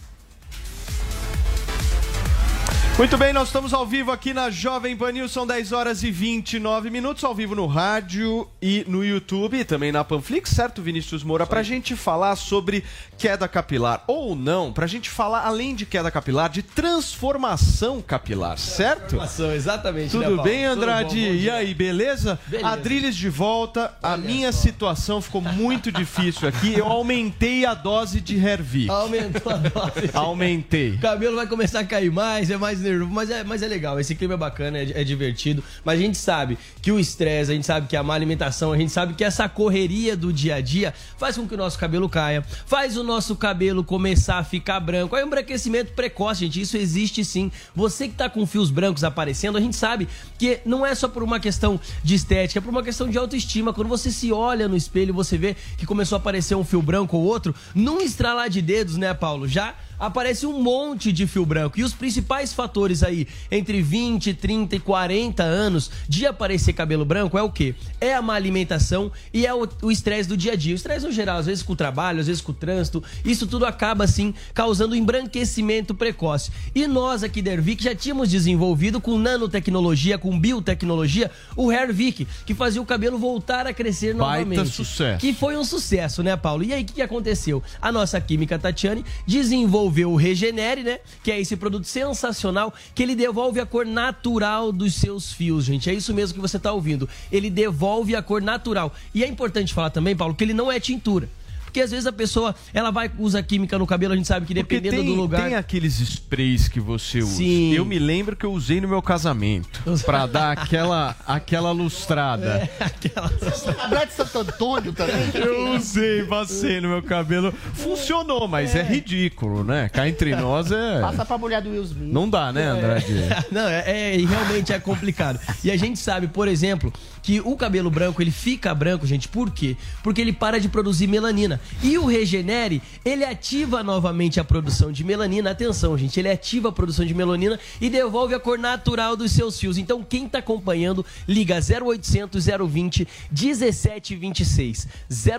Muito bem, nós estamos ao vivo aqui na Jovem Pan News, são 10 horas e 29 minutos, ao vivo no rádio e no YouTube e também na Panflix, certo, Vinícius Moura? Pra gente falar sobre queda capilar, ou não, pra gente falar, além de queda capilar, de transformação capilar, certo? Transformação, exatamente. né, Tudo Paulo? bem, Tudo Andrade? bom, bom e aí, beleza? Beleza. Adriles de volta, a minha situação ficou muito difícil aqui, eu aumentei a dose de Hervik. Aumentou a dose. Aumentei. O cabelo vai começar a cair mais, é mais nervoso, mas é, mas é legal. Esse clima é bacana, é, é divertido. Mas a gente sabe que o estresse, a gente sabe que a má alimentação, a gente sabe que essa correria do dia a dia faz com que o nosso cabelo caia, faz o nosso cabelo começar a ficar branco. É um embranquecimento precoce, gente. Isso existe sim. Você que tá com fios brancos aparecendo, a gente sabe que não é só por uma questão de estética, é por uma questão de autoestima. Quando você se olha no espelho, você vê que começou a aparecer um fio branco ou outro, num estralar de dedos, né, Paulo? Já aparece um monte de fio branco. E os principais fatores aí, entre 20, 30 e 40 anos de aparecer cabelo branco é o quê? É a má alimentação e é o estresse do dia a dia. O estresse no geral, às vezes com o trabalho, às vezes com o trânsito, isso tudo acaba, assim, causando embranquecimento precoce. E nós aqui da Hervik já tínhamos desenvolvido com nanotecnologia, com biotecnologia, o Hervik, que fazia o cabelo voltar a crescer Baita novamente. sucesso. Que foi um sucesso, né, Paulo? E aí, o que, que aconteceu? A nossa química Tatiane desenvolveu o Regenere, né? Que é esse produto sensacional que ele devolve a cor natural dos seus fios, gente. É isso mesmo que você tá ouvindo. Ele devolve a cor natural. E é importante falar também, Paulo, que ele não é tintura. Porque às vezes a pessoa, ela vai usa química no cabelo, a gente sabe que dependendo tem, do lugar. tem aqueles sprays que você usa. Sim. Eu me lembro que eu usei no meu casamento. Pra dar aquela, aquela lustrada. Lembrar de Santo Antônio também. Eu usei, passei no meu cabelo. Funcionou, mas é, ridículo, né? Cá entre nós é. Passa pra mulher do Will Smith. Não dá, né, Andrade? Não, é, é- realmente é complicado. E a gente sabe, por exemplo, que o cabelo branco, ele fica branco, gente, por quê? Porque ele para de produzir melanina. E o Regenere, ele ativa novamente a produção de melanina. Atenção, gente, ele ativa a produção de melanina e devolve a cor natural dos seus fios. Então, quem tá acompanhando, liga 0800 020 1726.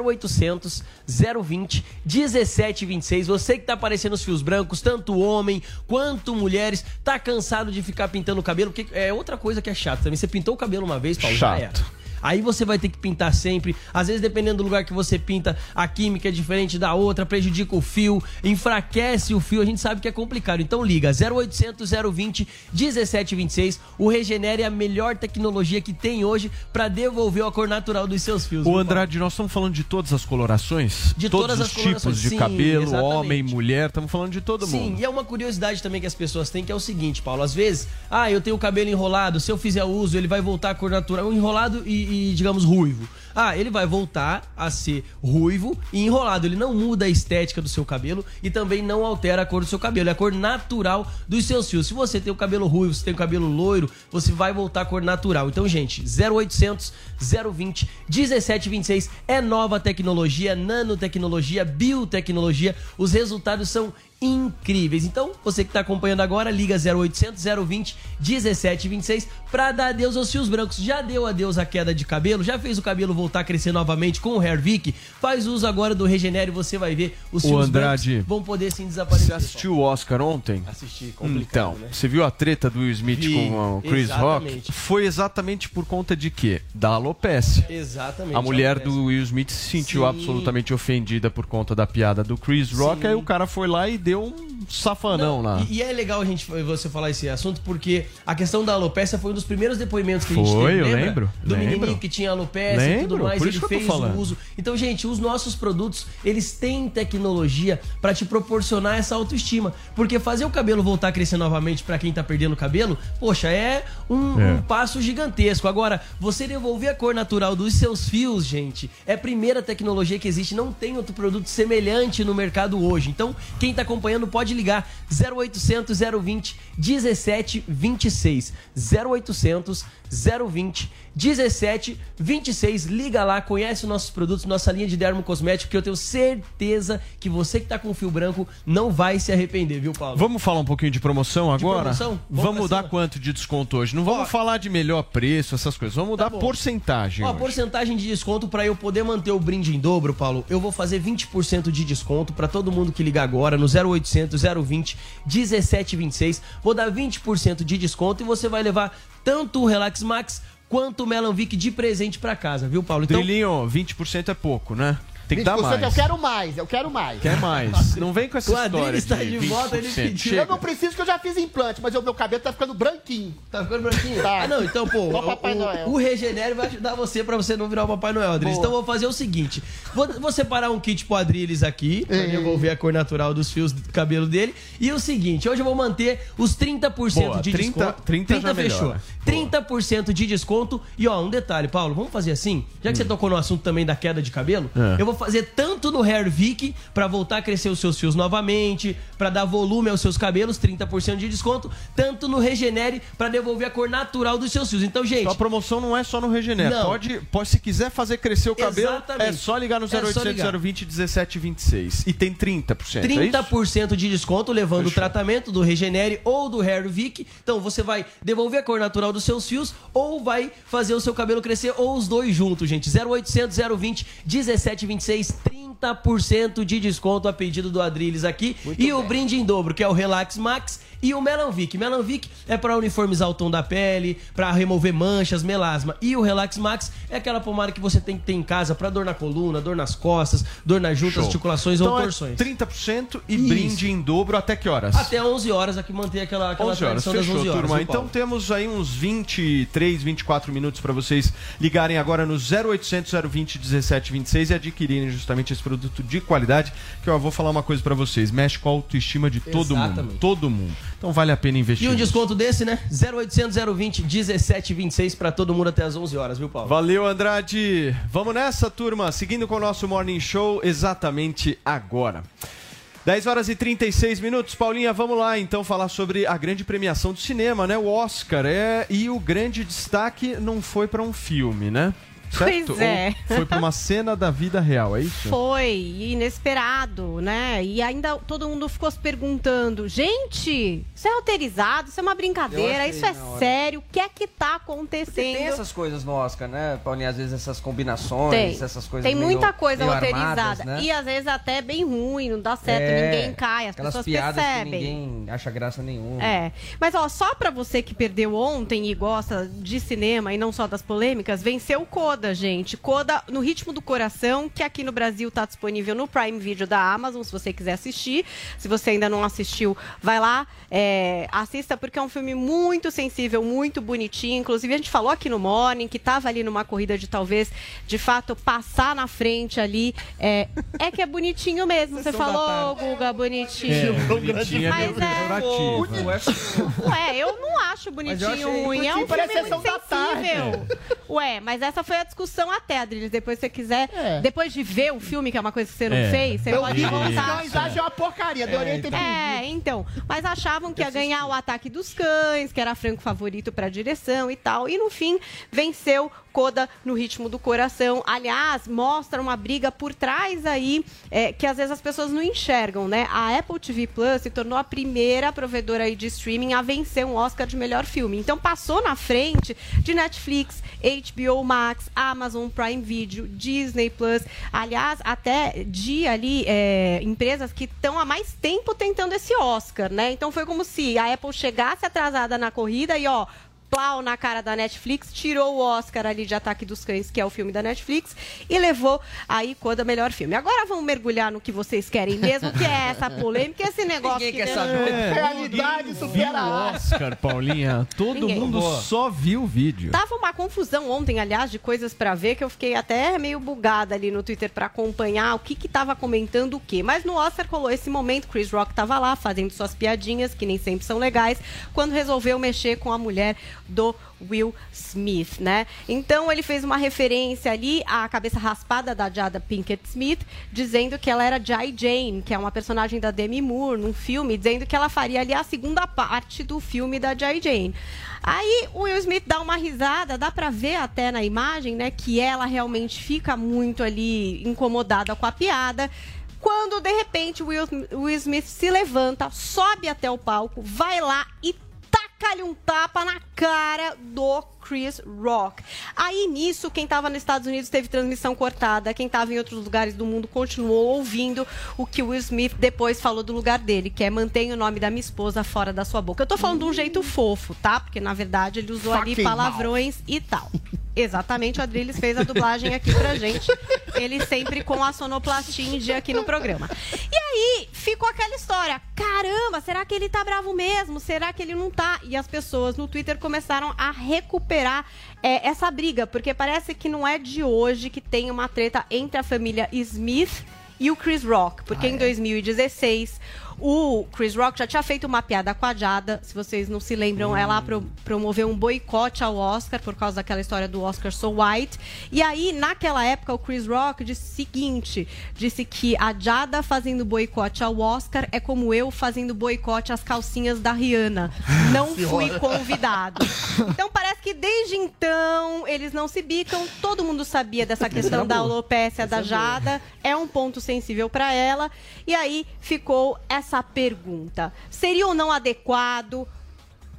0800 020 1726. Você que tá aparecendo os fios brancos, tanto homem quanto mulheres, tá cansado de ficar pintando o cabelo, porque é outra coisa que é chato também. Você pintou o cabelo uma vez, Paulo, já Chato. era. Aí você vai ter que pintar sempre. Às vezes, dependendo do lugar que você pinta, a química é diferente da outra, prejudica o fio, enfraquece o fio. A gente sabe que é complicado. Então liga 0800 020 1726. O Regenere é a melhor tecnologia que tem hoje para devolver a cor natural dos seus fios. O Andrade, nós estamos falando de todas as colorações? De Todos todas os as tipos de sim, cabelo, exatamente. homem, mulher, estamos falando de todo Sim, mundo. e é uma curiosidade também que as pessoas têm, que é o seguinte, Paulo. Às vezes, ah, eu tenho o cabelo enrolado, se eu fizer uso, ele vai voltar a cor natural. Enrolado e, e, digamos, ruivo. Ah, ele vai voltar a ser ruivo e enrolado. Ele não muda a estética do seu cabelo e também não altera a cor do seu cabelo. É a cor natural dos seus fios. Se você tem o cabelo ruivo, se tem o cabelo loiro, você vai voltar a cor natural. Então, gente, 0800 020 1726 é nova tecnologia, nanotecnologia, biotecnologia. Os resultados são incríveis. Então, você que está acompanhando agora, liga 0800 020 1726 para dar adeus aos fios brancos. Já deu adeus à queda de cabelo? Já fez o cabelo voltar a crescer novamente com o Hair Vic? Faz uso agora do Regenere e você vai ver os O fios Andrade, brancos vão poder sim desaparecer. Você assistiu o Oscar ontem? Assisti, complicado, Então, né? você viu a treta do Will Smith Vi, com o Chris Rock? exatamente. Foi exatamente por conta de quê? Da alopecia. Exatamente. A mulher alopecia. do Will Smith se sentiu Sim. absolutamente ofendida por conta da piada do Chris Rock, Sim. aí o cara foi lá e deu um safanão lá. E, e é legal a gente você falar esse assunto porque a questão da alopecia foi um dos primeiros depoimentos que a gente Foi, teve. eu lembra? lembro, Do lembro. menininho que tinha alopecia e tudo Lembro, mais, ele eu fez o uso. Então, gente, os nossos produtos, eles têm tecnologia pra te proporcionar essa autoestima, porque fazer o cabelo voltar a crescer novamente pra quem tá perdendo o cabelo, poxa, é um, É. um passo gigantesco. Agora, você devolver a cor natural dos seus fios, gente, é a primeira tecnologia que existe, não tem outro produto semelhante no mercado hoje. Então, quem tá acompanhando pode ligar 0800 020 1726. 0800 020 1726. Liga lá, conhece os nossos produtos, nossa linha de dermo cosmético, que eu tenho certeza que você que tá com fio branco não vai se arrepender, viu, Paulo? Vamos falar um pouquinho de promoção agora? promoção? Vamos Vamos, dar quanto de desconto hoje? Não vamos falar de melhor preço, essas coisas. Vamos dar Tá bom. porcentagem. Ó, hoje. porcentagem de desconto pra eu poder manter o brinde em dobro, Paulo. Eu vou fazer 20% de desconto pra todo mundo que ligar agora no 0800 020 1726. Vou dar 20% de desconto e você vai levar tanto o Relax Max quanto o Melanvic de presente pra casa, viu, Paulo? Então, Drilinho, 20% é pouco, né? Tem que dar 20% mais. Eu quero mais, eu quero mais. Quer mais. Não vem com essa história tá de de volta, ele 20%. pediu. Eu não preciso que eu já fiz implante, mas o meu cabelo tá ficando branquinho. Tá ficando branquinho? Tá. Ah, não, então, pô, o, Papai o- Noel. o Regenere vai ajudar você pra você não virar o Papai Noel, Adriles. Então, eu vou fazer o seguinte: vou, vou separar um kit pro Adriles aqui, pra Ei. devolver a cor natural dos fios do cabelo dele. E o seguinte: hoje eu vou manter os 30% Boa, de 30 desconto. 30 já fechou. melhora. 30% de desconto. E ó, um detalhe, Paulo, vamos fazer assim? Já que você tocou no assunto também da queda de cabelo, Hum. É. eu vou fazer tanto no Hair Vic pra voltar a crescer os seus fios novamente, pra dar volume aos seus cabelos, 30% de desconto, tanto no Regenere pra devolver a cor natural dos seus fios. Então, gente, Então a promoção não é só no Regenera. Não. Pode, pode, se quiser fazer crescer o cabelo, Exatamente. é só ligar no É só 0800 ligar. 020 1726. E tem 30%. é isso? 30% de desconto levando o tratamento do Regenere ou do Hair Vic. Então você vai devolver a cor natural dos seus fios ou vai fazer o seu cabelo crescer ou os dois juntos, gente. 0800 020 1726 30% de desconto a pedido do Adriles aqui e o brinde em dobro, que é o Relax Max e o Melanvic. Melanvic é para uniformizar o tom da pele, para remover manchas, melasma. E o Relax Max é aquela pomada que você tem que ter em casa para dor na coluna, dor nas costas, dor nas juntas, Show. articulações então ou é torções. 30% e Isso. brinde em dobro até que horas? Até 11 horas aqui manter aquela, aquela 11 horas, fechou, 11 horas. turma. Então temos aí uns 23, 24 minutos para vocês ligarem agora no 0800 020 1726 e adquirirem justamente esse produto de qualidade, que eu vou falar uma coisa para vocês, mexe com a autoestima de todo mundo, Exatamente. todo mundo. Então vale a pena investir. E um nisso. desconto desse, né? 0800 020 1726 para todo mundo até as 11 horas, viu, Paulo? Valeu, Andrade. Vamos nessa, turma. Seguindo com o nosso Morning Show exatamente agora. 10 horas e 36 minutos. Paulinha, vamos lá então falar sobre a grande premiação do cinema, né? O Oscar. É... E o grande destaque não foi para um filme, né? Certo? Pois é. Ou foi para uma cena da vida real, é isso? Foi inesperado, né? E ainda todo mundo ficou se perguntando: gente, isso é roteirizado, isso é uma brincadeira, isso é sério, o que é que tá Porque acontecendo? tem essas coisas no Oscar, né, Paulinho? Às vezes essas combinações, Tem. essas coisas Tem meio- muita coisa meio roteirizada. armadas, né? E às vezes até bem ruim, não dá certo, É, ninguém cai, as aquelas pessoas piadas percebem. que ninguém acha graça nenhuma. É, mas ó, só pra você que perdeu ontem e gosta de cinema e não só das polêmicas, venceu o Coda, gente. Coda no Ritmo do Coração, que aqui no Brasil tá disponível no Prime Video da Amazon, se você quiser assistir. Se você ainda não assistiu, vai lá, é, assista, porque é um filme muito sensível, muito bonitinho. Inclusive, a gente falou aqui no Morning que tava ali numa corrida de talvez, de fato, passar na frente ali. É, é que é bonitinho mesmo. Você falou, Guga, bonitinho. É, bonitinho é Mas é-. Ué, eu não acho bonitinho achei ruim. É um filme muito sensível. Ué, mas essa foi a discussão até, Adriles, depois se você quiser. Depois de ver o filme, que é uma coisa que você não É. fez, você Eu pode vi os voltar. cães, acho uma porcaria, adorei ter É, então. Mas achavam que ia ganhar o ataque dos cães, que era franco favorito pra direção e tal. E no fim, venceu Coda no ritmo do coração. Aliás, mostra uma briga por trás aí é, que às vezes as pessoas não enxergam, né? A Apple TV Plus se tornou a primeira provedora aí de streaming a vencer um Oscar de melhor filme. Então passou na frente de Netflix, HBO Max, Amazon Prime Video, Disney Plus. Aliás, até de ali é, empresas que estão há mais tempo tentando esse Oscar, né? Então foi como se a Apple chegasse atrasada na corrida e ó plau na cara da Netflix, tirou o Oscar ali de Ataque dos Cães, que é o filme da Netflix, e levou aí Coda melhor filme. Agora vamos mergulhar no que vocês querem mesmo, que é essa polêmica, esse negócio Ninguém que quer saber. É, Realidade supera a o. Oscar, Paulinha. Todo Ninguém. mundo Boa. só viu o vídeo. Tava uma confusão ontem, aliás, de coisas pra ver, que eu fiquei até meio bugada ali no Twitter pra acompanhar o que que tava comentando o quê. Mas no Oscar rolou esse momento, Chris Rock tava lá fazendo suas piadinhas, que nem sempre são legais, quando resolveu mexer com a mulher do Will Smith, né? Então ele fez uma referência ali à cabeça raspada da Jada Pinkett Smith, dizendo que ela era Jai Jane, que é uma personagem da Demi Moore num filme, dizendo que ela faria ali a segunda parte do filme da Jai Jane. Aí o Will Smith dá uma risada, dá pra ver até na imagem, né, que ela realmente fica muito ali incomodada com a piada. Quando de repente o Will, Will Smith se levanta, sobe até o palco, vai lá e taca-lhe um tapa na cara do Chris Rock. Aí nisso, quem estava nos Estados Unidos teve transmissão cortada, quem estava em outros lugares do mundo continuou ouvindo o que o Will Smith depois falou do lugar dele, que é mantenha o nome da minha esposa fora da sua boca. Eu tô falando de um jeito fofo, tá? Porque na verdade ele usou ali Fucking palavrões e tal. Exatamente, o Adriles fez a dublagem aqui pra gente. Ele sempre com a sonoplastia em dia aqui no programa. E aí ficou aquela história: caramba, será que ele tá bravo mesmo? Será que ele não tá? E as pessoas no Twitter começaram a recuperar é, essa briga, porque parece que não é de hoje que tem uma treta entre a família Smith e o Chris Rock, porque em 2016 o Chris Rock já tinha feito uma piada com a Jada, se vocês não se lembram, ela pro- promoveu um boicote ao Oscar por causa daquela história do Oscar So White. E aí, naquela época, o Chris Rock disse o seguinte: disse que a Jada fazendo boicote ao Oscar é como eu fazendo boicote às calcinhas da Rihanna. Não fui convidado. Então parece que desde então eles não se bicam. Todo mundo sabia dessa questão da alopécia da Jada. É um ponto sensível para ela. E aí ficou essa pergunta: seria ou não adequado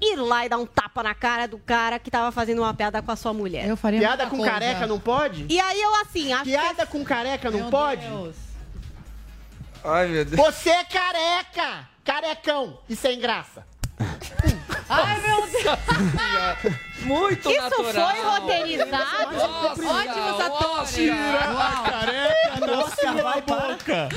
ir lá e dar um tapa na cara do cara que tava fazendo uma piada com a sua mulher? Eu faria Piada com coisa. careca não pode? E aí eu assim, acho Piada com careca não pode? Ai, meu Deus. Você é careca! Carecão e sem graça. Ai, meu Deus! Muito Isso natural. foi roteirizado? Nossa, Ótimos atores! Tira a careca da Nossa, sua vai, boca.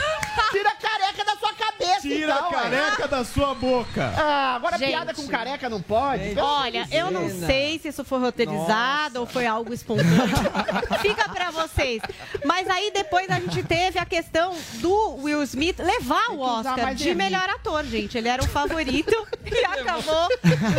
Tira a careca da sua cabeça, Tira então, a careca da sua boca. Ah, agora Gente. piada com careca não pode? Pelo Olha, eu não sei se isso foi roteirizado ou foi algo espontâneo. Fica pra vocês. Mas aí depois a gente teve a questão do Will Smith levar o Oscar de melhor ator, gente. Ele era o favorito e acabou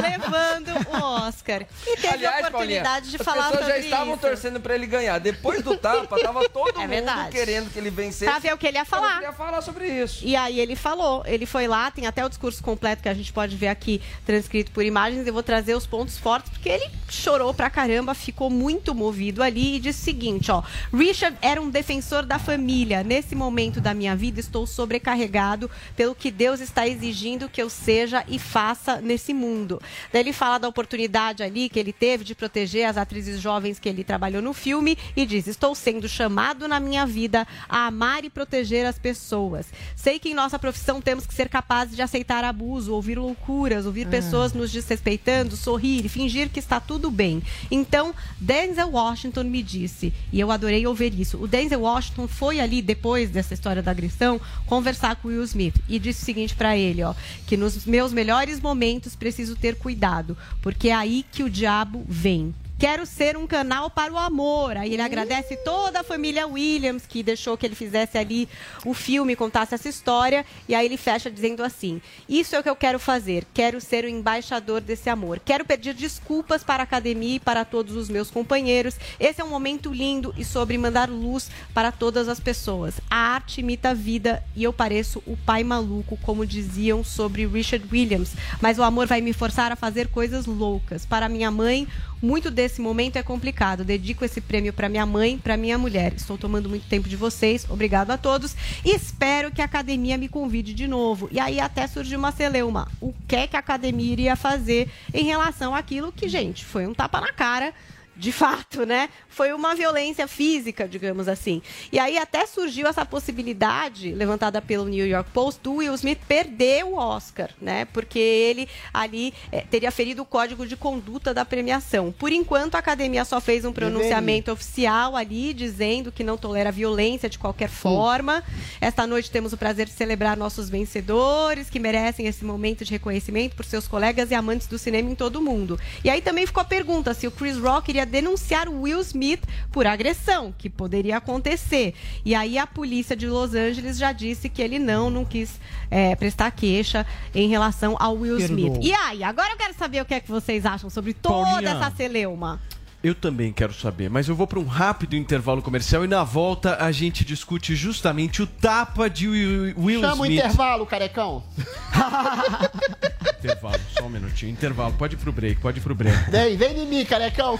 levando o Oscar. Teve Aliás, a oportunidade de Paulinha, falar as pessoas sobre já estavam isso. torcendo pra ele ganhar. Depois do tapa, tava todo É mundo verdade. querendo que ele vencesse. Pra ver o que ele ia falar. ele ia falar sobre isso. E aí ele falou, ele foi lá, tem até o discurso completo que a gente pode ver aqui transcrito por imagens. Eu vou trazer os pontos fortes, porque ele chorou pra caramba, ficou muito movido ali e disse o seguinte, ó. Richard era um defensor da família. Nesse momento da minha vida, estou sobrecarregado pelo que Deus está exigindo que eu seja e faça nesse mundo. Daí ele fala da oportunidade ali que ele teve de proteger as atrizes jovens que ele trabalhou no filme e diz: Estou sendo chamado na minha vida a amar e proteger as pessoas. Sei que em nossa profissão temos que ser capazes de aceitar abuso, ouvir loucuras, ouvir pessoas nos desrespeitando, sorrir e fingir que está tudo bem. Então, Denzel Washington me disse, e eu adorei ouvir isso. O Denzel Washington foi ali, depois dessa história da agressão, conversar com o Will Smith e disse o seguinte pra ele, ó, que nos meus melhores momentos preciso ter cuidado, porque é aí que o diabo vem. Quero ser um canal para o amor. Aí ele agradece toda a família Williams que deixou que ele fizesse ali o filme, contasse essa história. E aí ele fecha dizendo assim: Isso é o que eu quero fazer. Quero ser o embaixador desse amor. Quero pedir desculpas para a academia e para todos os meus companheiros. Esse é um momento lindo e sobre mandar luz para todas as pessoas. A arte imita a vida e eu pareço o pai maluco, como diziam sobre Richard Williams. Mas o amor vai me forçar a fazer coisas loucas. Para minha mãe, muito desse momento é complicado. Dedico esse prêmio para minha mãe, para minha mulher. Estou tomando muito tempo de vocês. Obrigado a todos. Espero que a academia me convide de novo. E aí até surgiu uma celeuma. O que é que a academia iria fazer em relação àquilo que, gente, foi um tapa na cara de fato, né? Foi uma violência física, digamos assim. E aí até surgiu essa possibilidade, levantada pelo New York Post, do Will Smith perder o Oscar, né? Porque ele ali eh, teria ferido o código de conduta da premiação. Por enquanto, a academia só fez um pronunciamento oficial ali, dizendo que não tolera violência de qualquer forma. Esta noite temos o prazer de celebrar nossos vencedores, que merecem esse momento de reconhecimento por seus colegas e amantes do cinema em todo o mundo. E aí também ficou a pergunta se o Chris Rock iria denunciar o Will Smith por agressão, que poderia acontecer. E aí a polícia de Los Angeles já disse que ele não, não quis é, prestar queixa em relação ao Will Perdoou. Smith. E aí, agora eu quero saber o que é que vocês acham sobre toda Paulinha. essa celeuma. Eu também quero saber, mas eu vou para um rápido intervalo comercial e na volta a gente discute justamente o tapa de Will, Will Chama o Smith. intervalo, carecão. Intervalo, só um minutinho. Intervalo, pode ir pro break, pode ir pro break. Vem, vem em mim, carecão.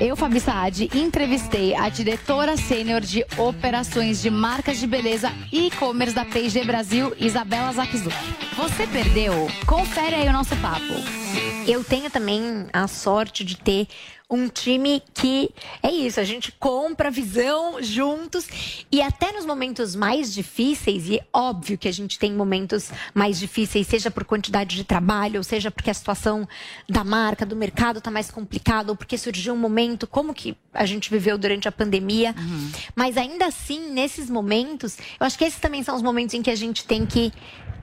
Eu, Fabi Saad, entrevistei a diretora sênior de operações de marcas de beleza e e-commerce da P&G Brasil, Isabela Zakzu. Você perdeu? Confere aí o nosso papo. Eu tenho também a sorte de ter um time que é isso, a gente compra visão juntos e até nos momentos mais difíceis, e é óbvio que a gente tem momentos mais difíceis, seja por quantidade de trabalho, ou seja porque a situação da marca, do mercado está mais complicada, ou porque surgiu um momento como que a gente viveu durante a pandemia. Mas ainda assim, nesses momentos, eu acho que esses também são os momentos em que a gente tem que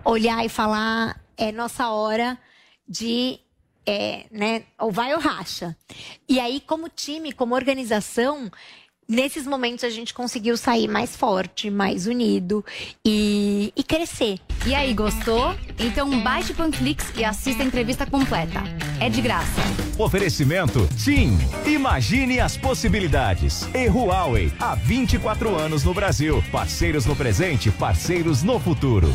olhar e falar, é nossa hora de é, né, ou vai ou racha. E aí, como time, como organização, nesses momentos a gente conseguiu sair mais forte, mais unido e, e crescer. E aí, gostou? Então baixe o Panflix e assista a entrevista completa. É de graça. Oferecimento TIM. Imagine as possibilidades. E Huawei, há 24 anos no Brasil. Parceiros no presente, parceiros no futuro.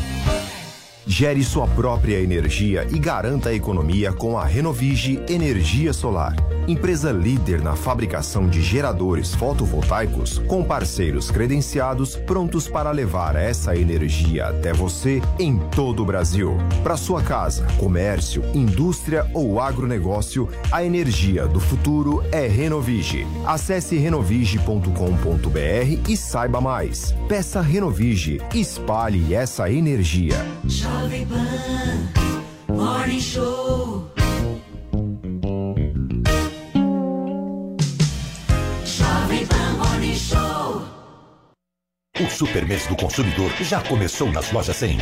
Gere sua própria energia e garanta a economia com a Renovige Energia Solar. Empresa líder na fabricação de geradores fotovoltaicos, com parceiros credenciados prontos para levar essa energia até você em todo o Brasil. Para sua casa, comércio, indústria ou agronegócio, a energia do futuro é Renovige. Acesse renovige.com.br e saiba mais. Peça Renovige. Espalhe essa energia. Jovem Pan Morning Show. Jovem Pan Morning Show. O Super Mês do Consumidor já começou nas lojas 100.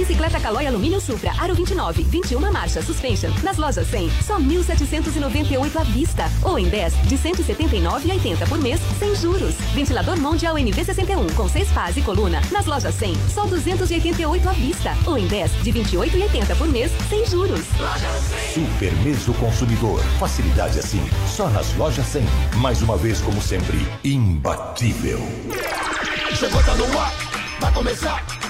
Bicicleta Caloi Alumínio Supra, Aro 29, 21 marcha, suspension. Nas lojas 100, só 1.798 à vista. Ou em 10, de 179,80 por mês, sem juros. Ventilador Mondial NV61, com 6 pás e coluna. Nas lojas 100, só 288 à vista. Ou em 10, de 28,80 por mês, sem juros. Super Mês do Consumidor. Facilidade assim, só nas lojas 100. Mais uma vez, como sempre, imbatível. Chegou, tá no ar, vai começar.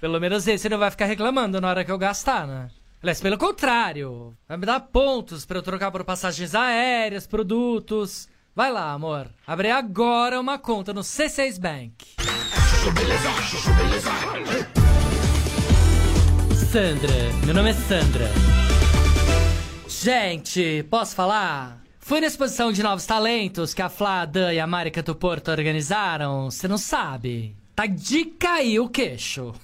Pelo menos esse não vai ficar reclamando na hora que eu gastar, né? Aliás, pelo contrário, vai me dar pontos pra eu trocar por passagens aéreas, produtos. Vai lá, amor. Abre agora uma conta no C6 Bank. Sandra, meu nome é Sandra. Gente, posso falar? Fui na exposição de novos talentos que a Flá, a Dan e a Marika do Porto organizaram. Você não sabe. Tá de cair o queixo.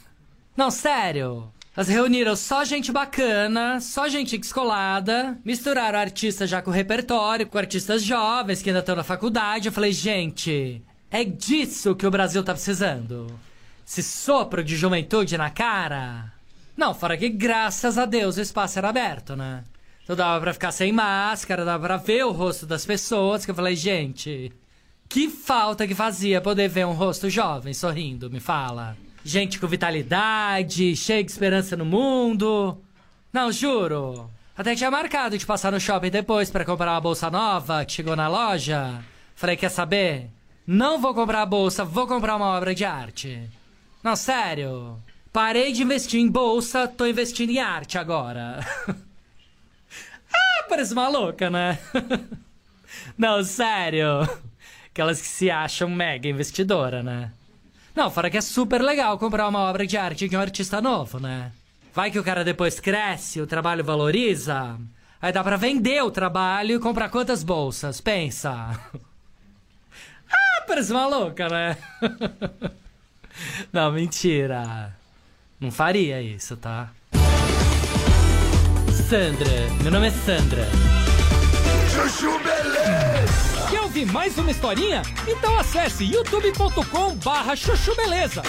Não, sério. Elas reuniram só gente bacana, só gente descolada, misturaram artistas já com repertório, com artistas jovens que ainda estão na faculdade. Eu falei, gente, é disso que o Brasil tá precisando. Esse sopro de juventude na cara. Não, fora que graças a Deus o espaço era aberto, né? Então dava pra ficar sem máscara, dava pra ver o rosto das pessoas, que eu falei, gente, que falta que fazia poder ver um rosto jovem sorrindo, me fala. Gente com vitalidade, cheia de esperança no mundo. Não, juro. Até tinha marcado de passar no shopping depois pra comprar uma bolsa nova que chegou na loja. Falei, quer saber? Não vou comprar a bolsa, vou comprar uma obra de arte. Não, sério. Parei de investir em bolsa, tô investindo em arte agora. ah, parece uma louca, né? Não, sério. Aquelas que se acham mega investidora, né? Não, fora que é super legal comprar uma obra de arte de um artista novo, né? Vai que o cara depois cresce, o trabalho valoriza. Aí dá pra vender o trabalho e comprar quantas bolsas? Pensa. Ah, parece uma louca, né? Não, mentira. Não faria isso, tá? Sandra, meu nome é Sandra. Chuchu ouvir mais uma historinha? Então acesse youtube.com barra chuchu beleza.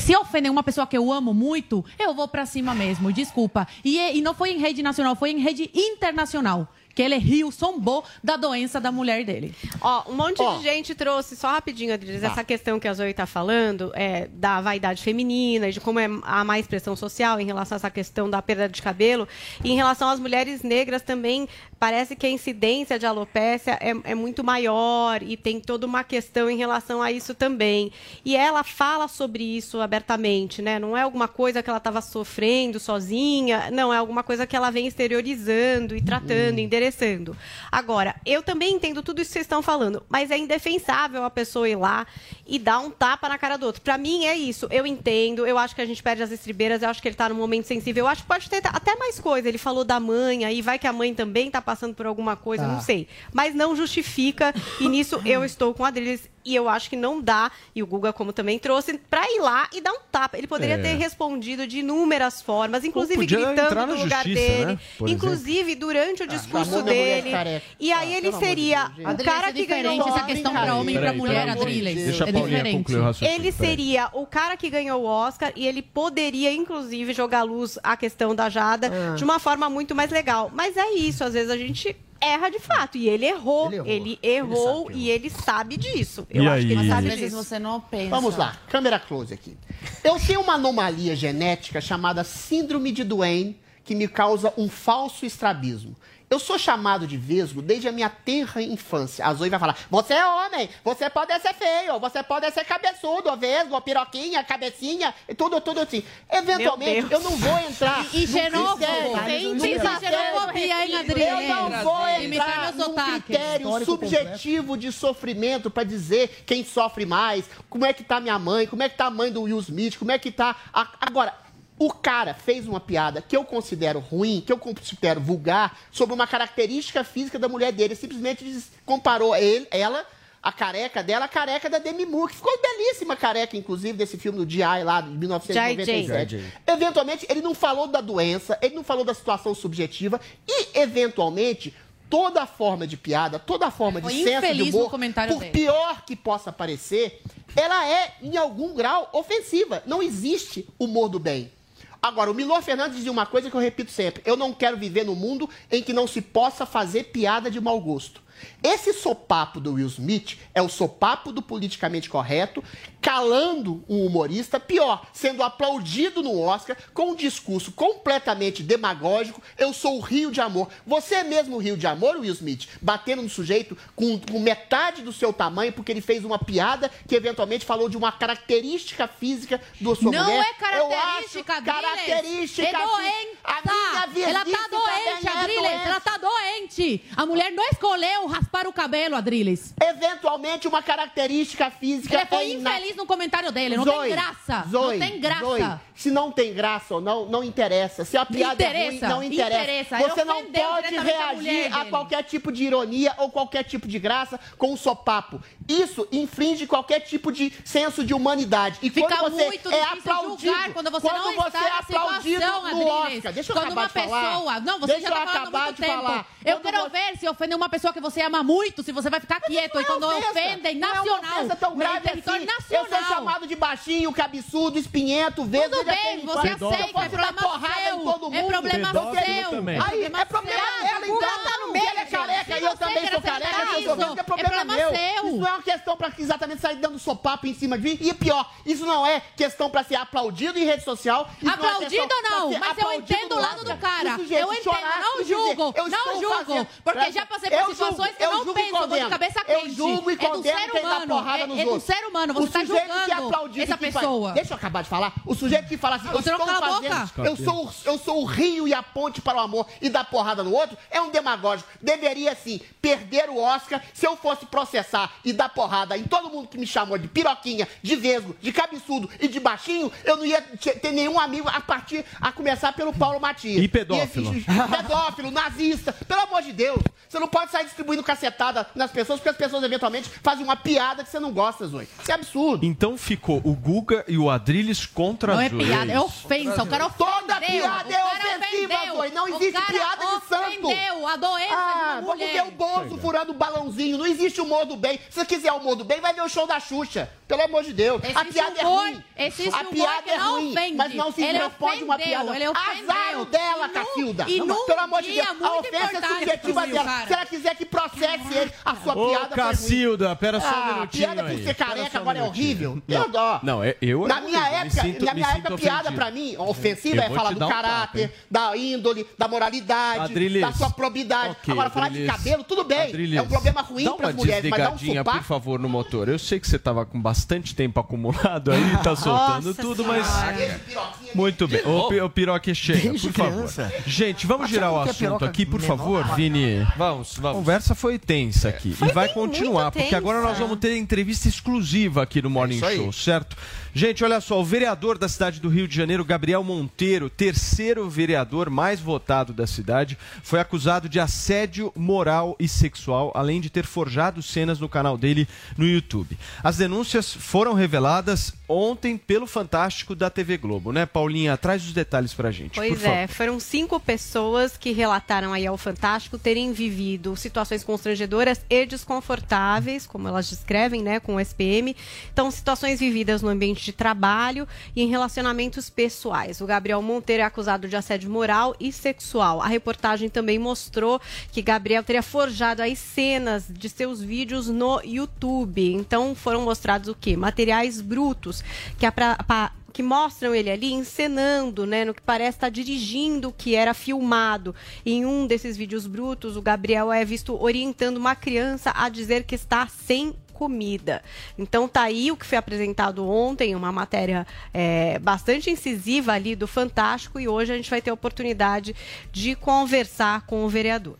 Se ofender uma pessoa que eu amo muito, eu vou pra cima mesmo, desculpa. E, e não foi em rede nacional, foi em rede internacional. Que ele riu, sombou da doença da mulher dele. Ó, um monte Ó. de gente trouxe, só rapidinho, Adriles, Tá. essa questão que a Zoe tá falando, é, da vaidade feminina, e de como é a má expressão social em relação a essa questão da perda de cabelo. E em relação às mulheres negras também, parece que a incidência de alopécia é, é muito maior e tem toda uma questão em relação a isso também. E ela fala sobre isso abertamente, né? Não é alguma coisa que ela estava sofrendo sozinha, não, é alguma coisa que ela vem exteriorizando e tratando, endereçando. Agora, eu também entendo tudo isso que vocês estão falando, mas é indefensável a pessoa ir lá e dar um tapa na cara do outro. Pra mim é isso, eu entendo, eu acho que a gente perde as estribeiras, eu acho que ele tá num momento sensível, eu acho que pode ter até mais coisa. Ele falou da mãe, aí vai que a mãe também tá passando por alguma coisa, Tá. não sei. Mas não justifica, e nisso eu estou com a Adriles, e eu acho que não dá, e o Guga, como também trouxe, pra ir lá e dar um tapa. Ele poderia É. ter respondido de inúmeras formas, inclusive gritando no lugar justiça, dele, né? Inclusive durante o discurso chamou minha mulher dele. E aí ele amor de seria o Adriles, cara é que ganhou diferente essa questão pra homem e pra Peraí, mulher, Adriles. Deixa a É diferente. concluir o raciocínio. ele seria o cara que ganhou o Oscar e ele poderia, inclusive, jogar à luz a questão da Jada Ah. de uma forma muito mais legal. Mas é isso, às vezes a gente erra de fato. E ele errou. Ele errou, e ele sabe disso. Eu E acho que ele aí? sabe Às vezes disso. você não pensa. Vamos lá, câmera close aqui. Eu tenho uma anomalia genética chamada síndrome de Duane que me causa um falso estrabismo. Eu sou chamado de vesgo desde a minha tenra infância. A Zoe vai falar: você é homem, você pode ser feio, você pode ser cabeçudo, vesgo, piroquinha, cabecinha, e tudo, tudo assim. Eventualmente, eu não vou entrar. E critério- xenofobia, hein, Adriana? Eu não vou entrar num critério subjetivo de sofrimento pra dizer quem sofre mais, como é que tá minha mãe, como é que tá a mãe do Will Smith, como é que tá. a- Agora, o cara fez uma piada que eu considero ruim, que eu considero vulgar, sobre uma característica física da mulher dele. Simplesmente diz- comparou ele, ela, a careca dela, a careca da Demi Moore, que ficou belíssima careca, inclusive, desse filme do G.I. lá, de 1997. J.J.. Eventualmente, ele não falou da doença, ele não falou da situação subjetiva e, eventualmente, toda forma de piada, toda forma de senso de humor, comentário por dele. pior que possa parecer, ela é, em algum grau, ofensiva. Não existe humor do bem. Agora, o Milor Fernandes dizia uma coisa que eu repito sempre: eu não quero viver no mundo em que não se possa fazer piada de mau gosto. Esse sopapo do Will Smith é o sopapo do politicamente correto, calando um humorista, pior, sendo aplaudido no Oscar com um discurso completamente demagógico. Eu sou o rio de amor. Você é mesmo o rio de amor, Will Smith? Batendo no sujeito com, com metade do seu tamanho porque ele fez uma piada que eventualmente falou de uma característica física da sua Não mulher. é característica, Eu acho característica. É doente. A minha Ela tá doente, é doença. Ela tá doente. A mulher não escolheu raspar o cabelo, Adriles. Eventualmente uma característica física. Ele foi infeliz no comentário dele. Não Zoe, tem graça. Zoe, não tem graça. Zoe, se não tem graça ou não, não interessa. Se a piada é ruim, não interessa. interessa. Você não pode a reagir a dele. qualquer tipo de ironia ou qualquer tipo de graça com um sopapo. Isso infringe qualquer tipo de senso de humanidade. E Fica quando você muito é aplaudido, julgar quando você não está você é aplaudido situação, no Adriles. Oscar. Deixa eu quando acabar uma de falar. pessoa... Não, você Deixa já eu tá há acabar de tempo. falar. Eu Quando quero você- ver se ofender uma pessoa que você ama muito, se você vai ficar quieto. E quando ofensa. ofendem, Não é uma nacional. tão grave assim. Eu nacional. sou chamado de baixinho, cabeçudo, espinhento, verde. Tudo bem, você aceita, é problema seu. É problema seu. Aí, problema é problema seu. dela, então. Guga tá no meio, Ele é careca e eu também sou careca, eu sou branco, é problema, é problema meu. seu. Isso não é uma questão pra exatamente sair dando sopapo em cima de mim. E pior, isso não é questão pra ser aplaudido em rede social. É Aplaudido não, mas eu entendo o lado do cara. Eu entendo, não julgo, eu não julgo. Porque já passei por Eu situações que eu não penso, eu vou de cabeça Eu quente. julgo e É do condeno ser quem dá humano, porrada é- nos é do outros. ser humano, O você tá sujeito que julgando essa pessoa. Deixa eu acabar de falar. O sujeito que fala assim, eu Você não estou fazendo, boca. eu sou, o- eu sou o rio e a ponte para o amor e dá porrada no outro, é um demagógico. Deveria, sim, perder o Oscar se eu fosse processar e dar porrada em todo mundo que me chamou de piroquinha, de vesgo, de cabeçudo e de baixinho, eu não ia te- ter nenhum amigo a partir, a começar pelo Paulo Matias. E pedófilo. E- pedófilo, nazista. Pelo amor de Deus. Você não pode sair distribuindo cacetada nas pessoas, porque as pessoas eventualmente fazem uma piada que você não gosta, Zoe. Isso é absurdo. Então ficou o Guga e o Adrilles contra Não a é Zoe. Piada, é ofensa. O cara ofendeu. Toda piada é O ofensiva. Zoe. Não O existe piada de santo. ofendeu a doença Ah, de uma vamos mulher. ver o Bozo furando o balãozinho. Não existe humor do bem. Se você quiser o humor do bem, vai ver o show da Xuxa. Pelo amor de Deus. a Existe piada é humor- ruim. existe a piada é ruim. ofende. Mas não se Ele responde uma piada. ele ofendeu. Azar dela, E Cacilda. e Não, Pelo amor de Deus. A ofensa é subjetiva dela. cara. Se ela quiser que processe ele, a sua Ô, piada foi ruim. Cacilda, pera só um Ah, minutinho piada por aí. ser Pera careca só um agora é horrível. Não, Eu dó. não, é- eu- Na eu- minha época, na minha época, piada ofendido. pra mim, ofensiva é falar do um caráter, da índole, da moralidade, Adriles. da sua probidade. Ok, Agora, falar de Adriles. cabelo, tudo bem. Adriles, É um problema ruim dá pras uma mulheres, mas dá um desligadinha, sopapo. por favor, no motor. Eu sei que você tava com bastante tempo acumulado aí, tá soltando Nossa tudo, Senhora. mas... Muito bem. Pi- ô Piroque, chega, Desde por favor. Gente, vamos girar o a assunto aqui, por favor, Vini. Vamos, A vamos. conversa foi tensa aqui. e vai continuar, porque agora nós vamos ter entrevista exclusiva aqui no Morning isso aí. Show, certo? Gente, olha só, o vereador da cidade do Rio de Janeiro, Gabriel Monteiro, terceiro vereador mais votado da cidade, foi acusado de assédio moral e sexual, além de ter forjado cenas no canal dele no YouTube. As denúncias foram reveladas ontem pelo Fantástico da TV Globo, né, Paulinha? Traz os detalhes pra gente, Pois favor. é, foram cinco pessoas que relataram aí ao Fantástico terem vivido situações constrangedoras e desconfortáveis, como elas descrevem, né, com o SPM. Então, situações vividas no ambiente de trabalho e em relacionamentos pessoais. O Gabriel Monteiro é acusado de assédio moral e sexual. A reportagem também mostrou que Gabriel teria forjado aí cenas de seus vídeos no YouTube. Então, foram mostrados o quê? Materiais brutos que é pra- pa- que mostram ele ali encenando, né, no que parece estar dirigindo o que era filmado. Em um desses vídeos brutos, o Gabriel é visto orientando uma criança a dizer que está sem comida. Então tá aí o que foi apresentado ontem, uma matéria é, bastante incisiva ali do Fantástico e hoje a gente vai ter a oportunidade de conversar com o vereador.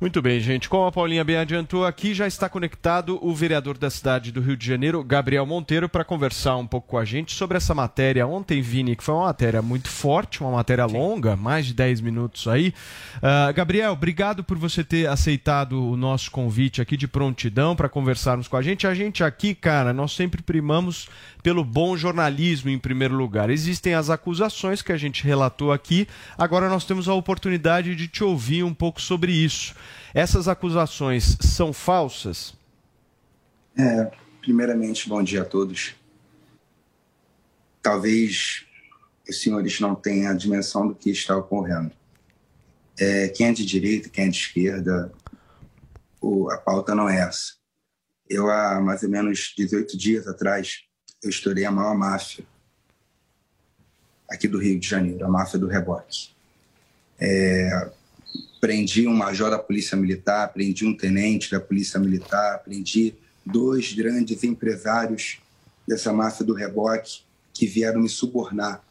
Muito bem, gente. Como a Paulinha bem adiantou, aqui já está conectado o vereador da cidade do Rio de Janeiro, Gabriel Monteiro, para conversar um pouco com a gente sobre essa matéria ontem, Vini, que foi uma matéria muito forte, uma matéria longa, mais de 10 minutos aí. Ah, Gabriel, obrigado por você ter aceitado o nosso convite aqui de prontidão para conversarmos com a gente. A gente aqui, cara, nós sempre primamos pelo bom jornalismo em primeiro lugar. Existem as acusações que a gente relatou aqui, agora nós temos a oportunidade de te ouvir um pouco sobre isso. Essas acusações são falsas? É, primeiramente, bom dia a todos. Talvez os senhores não têm a dimensão do que está ocorrendo. É, quem é de direita, quem é de esquerda, o, a pauta não é essa. Eu, há mais ou menos 18 dias atrás, eu estourei a maior máfia aqui do Rio de Janeiro, a máfia do reboque. É, prendi um major da Polícia Militar, prendi um tenente da Polícia Militar, prendi dois grandes empresários dessa máfia do reboque que vieram me subornar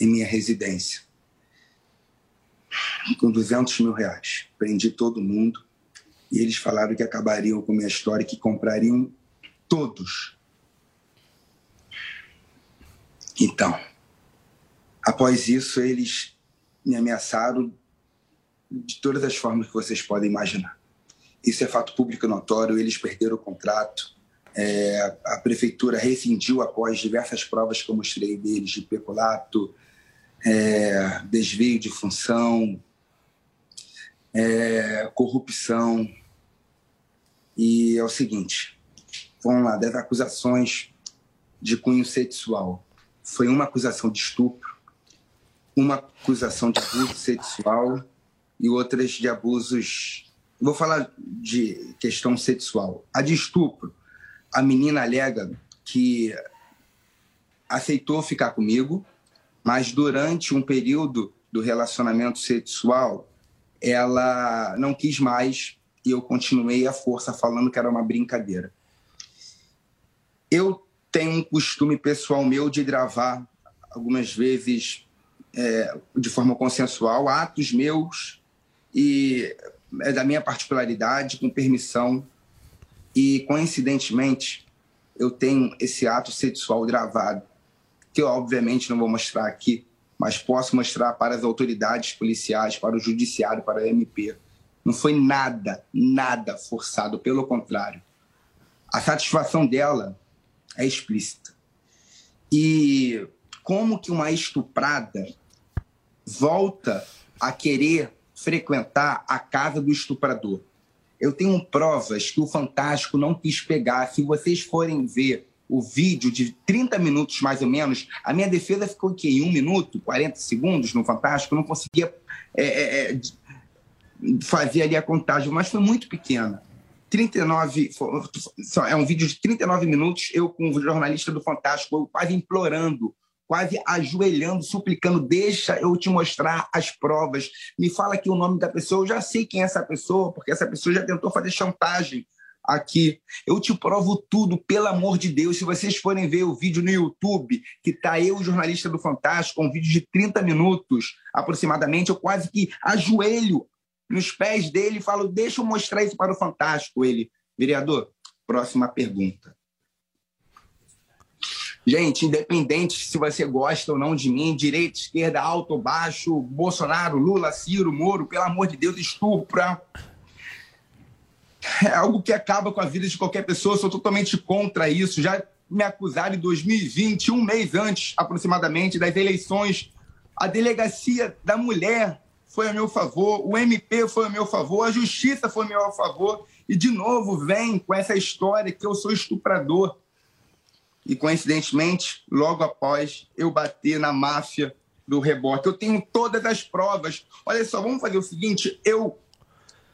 em minha residência com 200 mil reais. Prendi todo mundo e eles falaram que acabariam com minha história, que comprariam todos. Então, após isso, eles me ameaçaram de todas as formas que vocês podem imaginar. Isso é fato público notório, eles perderam o contrato. É, a prefeitura rescindiu após diversas provas que eu mostrei deles de peculato, é, desvio de função, é, corrupção. E é o seguinte: vamos lá, das acusações de cunho sexual. Foi uma acusação de estupro, uma acusação de abuso sexual e outras de abusos. Vou falar de questão sexual. A de estupro, a menina alega que aceitou ficar comigo, mas durante um período do relacionamento sexual, ela não quis mais e eu continuei à força falando que era uma brincadeira. Eu tenho um costume pessoal meu de gravar algumas vezes é, de forma consensual atos meus e é da minha particularidade, com permissão. E, coincidentemente, eu tenho esse ato sexual gravado, que eu, obviamente, não vou mostrar aqui, mas posso mostrar para as autoridades policiais, para o judiciário, para a MP. Não foi nada, nada forçado, pelo contrário. A satisfação dela é explícita. E como que uma estuprada volta a querer frequentar a casa do estuprador. Eu tenho provas que o Fantástico não quis pegar. Se vocês forem ver o vídeo de 30 minutos mais ou menos, a minha defesa ficou em, um minuto, 40 segundos no Fantástico, eu não conseguia é, é, é fazer ali a contagem, mas foi muito pequena. 39, é um vídeo de 39 minutos, eu com o jornalista do Fantástico, eu quase implorando quase ajoelhando, suplicando: deixa eu te mostrar as provas, me fala aqui o nome da pessoa, eu já sei quem é essa pessoa, porque essa pessoa já tentou fazer chantagem aqui. Eu te provo tudo, pelo amor de Deus. Se vocês forem ver o vídeo no YouTube, que tá eu, jornalista do Fantástico, um vídeo de 30 minutos aproximadamente, eu quase que ajoelho nos pés dele e falo: deixa eu mostrar isso para o Fantástico. Ele, vereador, próxima pergunta. Gente, independente se você gosta ou não de mim, direita, esquerda, alto baixo, Bolsonaro, Lula, Ciro, Moro, pelo amor de Deus, estupra. É algo que acaba com a vida de qualquer pessoa, sou totalmente contra isso. Já me acusaram em 2020, um mês antes aproximadamente das eleições. A delegacia da mulher foi a meu favor, o MP foi a meu favor, a justiça foi a meu favor. E de novo vem com essa história que eu sou estuprador e, coincidentemente, logo após eu bater na máfia do rebote. Eu tenho todas as provas. Olha só, vamos fazer o seguinte: eu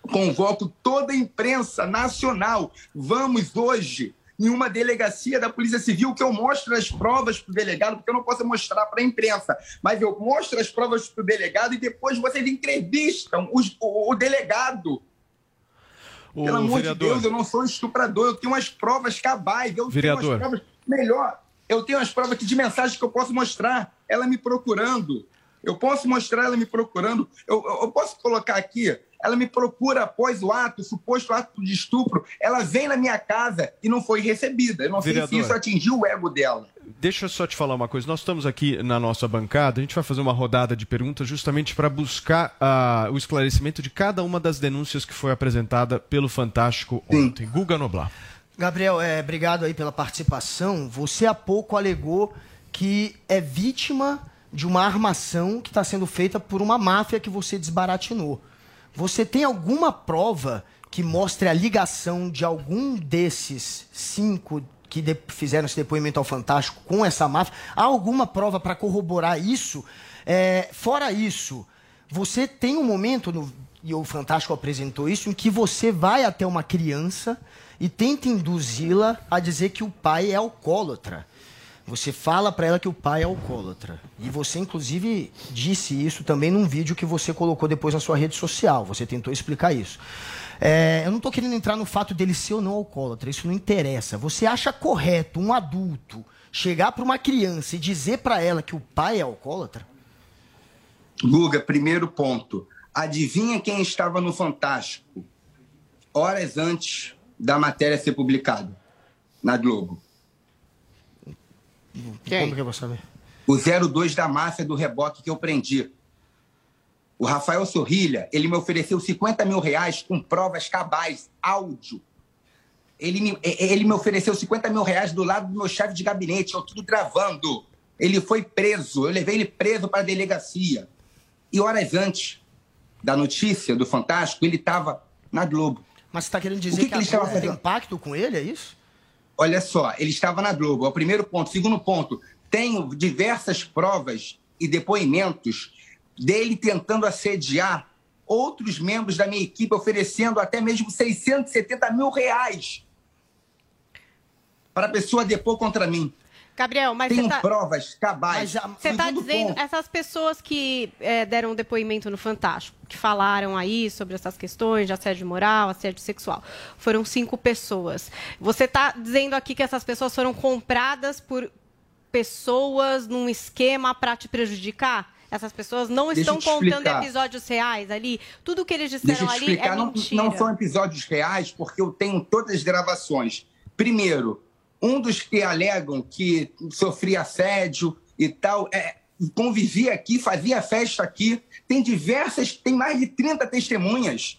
convoco toda a imprensa nacional. Vamos hoje em uma delegacia da Polícia Civil que eu mostro as provas para o delegado, porque eu não posso mostrar para a imprensa, mas eu mostro as provas para o delegado e depois vocês entrevistam os, o, o, delegado. O Pelo amor vereador. de Deus, eu não sou estuprador, eu tenho umas provas cabais, eu vereador. tenho as provas Melhor, eu tenho as provas aqui de mensagens que eu posso mostrar, ela me procurando. Eu posso mostrar ela me procurando. Eu, eu, posso colocar aqui, ela me procura após o ato, suposto ato de estupro. Ela vem na minha casa e não foi recebida. Eu não Vereador, sei se isso atingiu o ego dela. Deixa eu só te falar uma coisa. Nós estamos aqui na nossa bancada, a gente vai fazer uma rodada de perguntas justamente para buscar uh, o esclarecimento de cada uma das denúncias que foi apresentada pelo Fantástico ontem. Sim. Guga Noblar. Gabriel, é, obrigado aí pela participação. Você há pouco alegou que é vítima de uma armação que está sendo feita por uma máfia que você desbaratinou. Você tem alguma prova que mostre a ligação de algum desses cinco que de- fizeram esse depoimento ao Fantástico com essa máfia. Há alguma prova para corroborar isso? É, fora isso, você tem um momento, no- e o Fantástico apresentou isso, em que você vai até uma criança e tenta induzi-la a dizer que o pai é alcoólatra. Você fala para ela que o pai é alcoólatra. E você, inclusive, disse isso também num vídeo que você colocou depois na sua rede social. Você tentou explicar isso. É, eu não estou querendo entrar no fato dele ser ou não alcoólatra. Isso não interessa. Você acha correto um adulto chegar para uma criança e dizer para ela que o pai é alcoólatra? Guga, primeiro ponto. Adivinha quem estava no Fantástico horas antes da matéria ser publicada na Globo? Como que eu vou saber? O 02 da máfia do reboque que eu prendi. O Rafael Sorrilha, ele me ofereceu 50 mil reais com provas cabais, áudio. Ele me, ele me ofereceu 50 mil reais do lado do meu chefe de gabinete, eu tudo gravando. Ele foi preso, eu levei ele preso para a delegacia. E horas antes da notícia do Fantástico, ele estava na Globo. Mas você está querendo dizer O que que, que ele estava Globo tem fazendo? pacto com ele, é isso? Olha só, ele estava na Globo, é o primeiro ponto. Segundo ponto, tenho diversas provas e depoimentos dele tentando assediar outros membros da minha equipe, oferecendo até mesmo 670 mil reais para a pessoa depor contra mim. Gabriel, mas Tenho você tá... provas cabais. Você está dizendo, ponto, essas pessoas que é, deram depoimento no Fantástico, que falaram aí sobre essas questões de assédio moral, assédio sexual, foram cinco pessoas. Você está dizendo aqui que essas pessoas foram compradas por pessoas num esquema para te prejudicar? Essas pessoas não Deixa estão contando explicar. episódios reais ali? Tudo que eles disseram ali explicar, é não, mentira. não são episódios reais, porque eu tenho todas as gravações. Primeiro, um dos que alegam que sofria assédio e tal, é, convivia aqui, fazia festa aqui, tem diversas, tem mais de 30 testemunhas.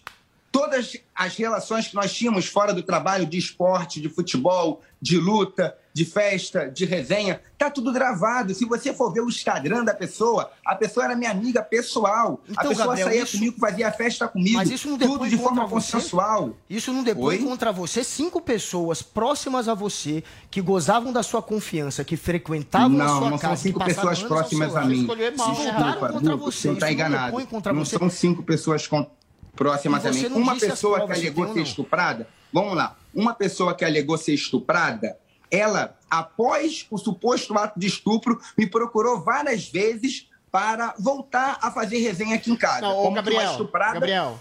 Todas as relações que nós tínhamos fora do trabalho de esporte, de futebol, de luta, de festa, de resenha, tá tudo gravado. Se você for ver o Instagram da pessoa, a pessoa era minha amiga pessoal. a Então, pessoa Gabriel, saía isso- comigo, fazia festa comigo. Mas isso não tudo de forma consensual. Isso não depõe Oi? contra você. Cinco pessoas próximas a você, que gozavam da sua confiança, que frequentavam a Não, sua não casa, são cinco que passaram pessoas próximas a mim. se Desculpa, contra Guto, você. você não não enganado. Não você. são cinco pessoas com- próximas a mim. não Uma pessoa que alegou ser não. estuprada, vamos lá. Uma pessoa que alegou ser estuprada, ela, após o suposto ato de estupro, me procurou várias vezes para voltar a fazer resenha aqui em casa. Não, Como que uma Gabriel, estuprada- Gabriel,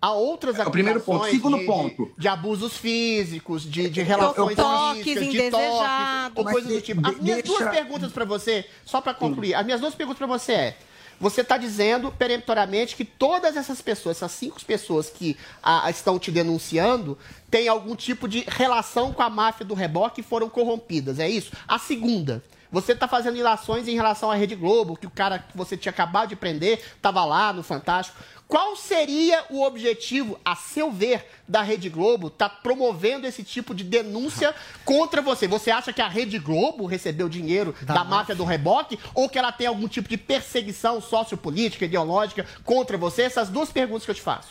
há outras É o primeiro ponto. Segundo de- ponto. De, de abusos físicos, de, de relações físicas, de toques, ou coisas do tipo. As minhas deixa- duas perguntas para você, só para concluir, as minhas duas perguntas para você é, você está dizendo peremptoriamente que todas essas pessoas, essas cinco pessoas que ah, estão te denunciando, têm algum tipo de relação com a máfia do reboque e foram corrompidas, é isso? A segunda, você está fazendo ilações em relação à Rede Globo, que o cara que você tinha acabado de prender estava lá no Fantástico. Qual seria o objetivo, a seu ver, da Rede Globo estar promovendo esse tipo de denúncia contra você? Você acha que a Rede Globo recebeu dinheiro da, máfia do reboque ou que ela tem algum tipo de perseguição sociopolítica, ideológica contra você? Essas duas perguntas que eu te faço.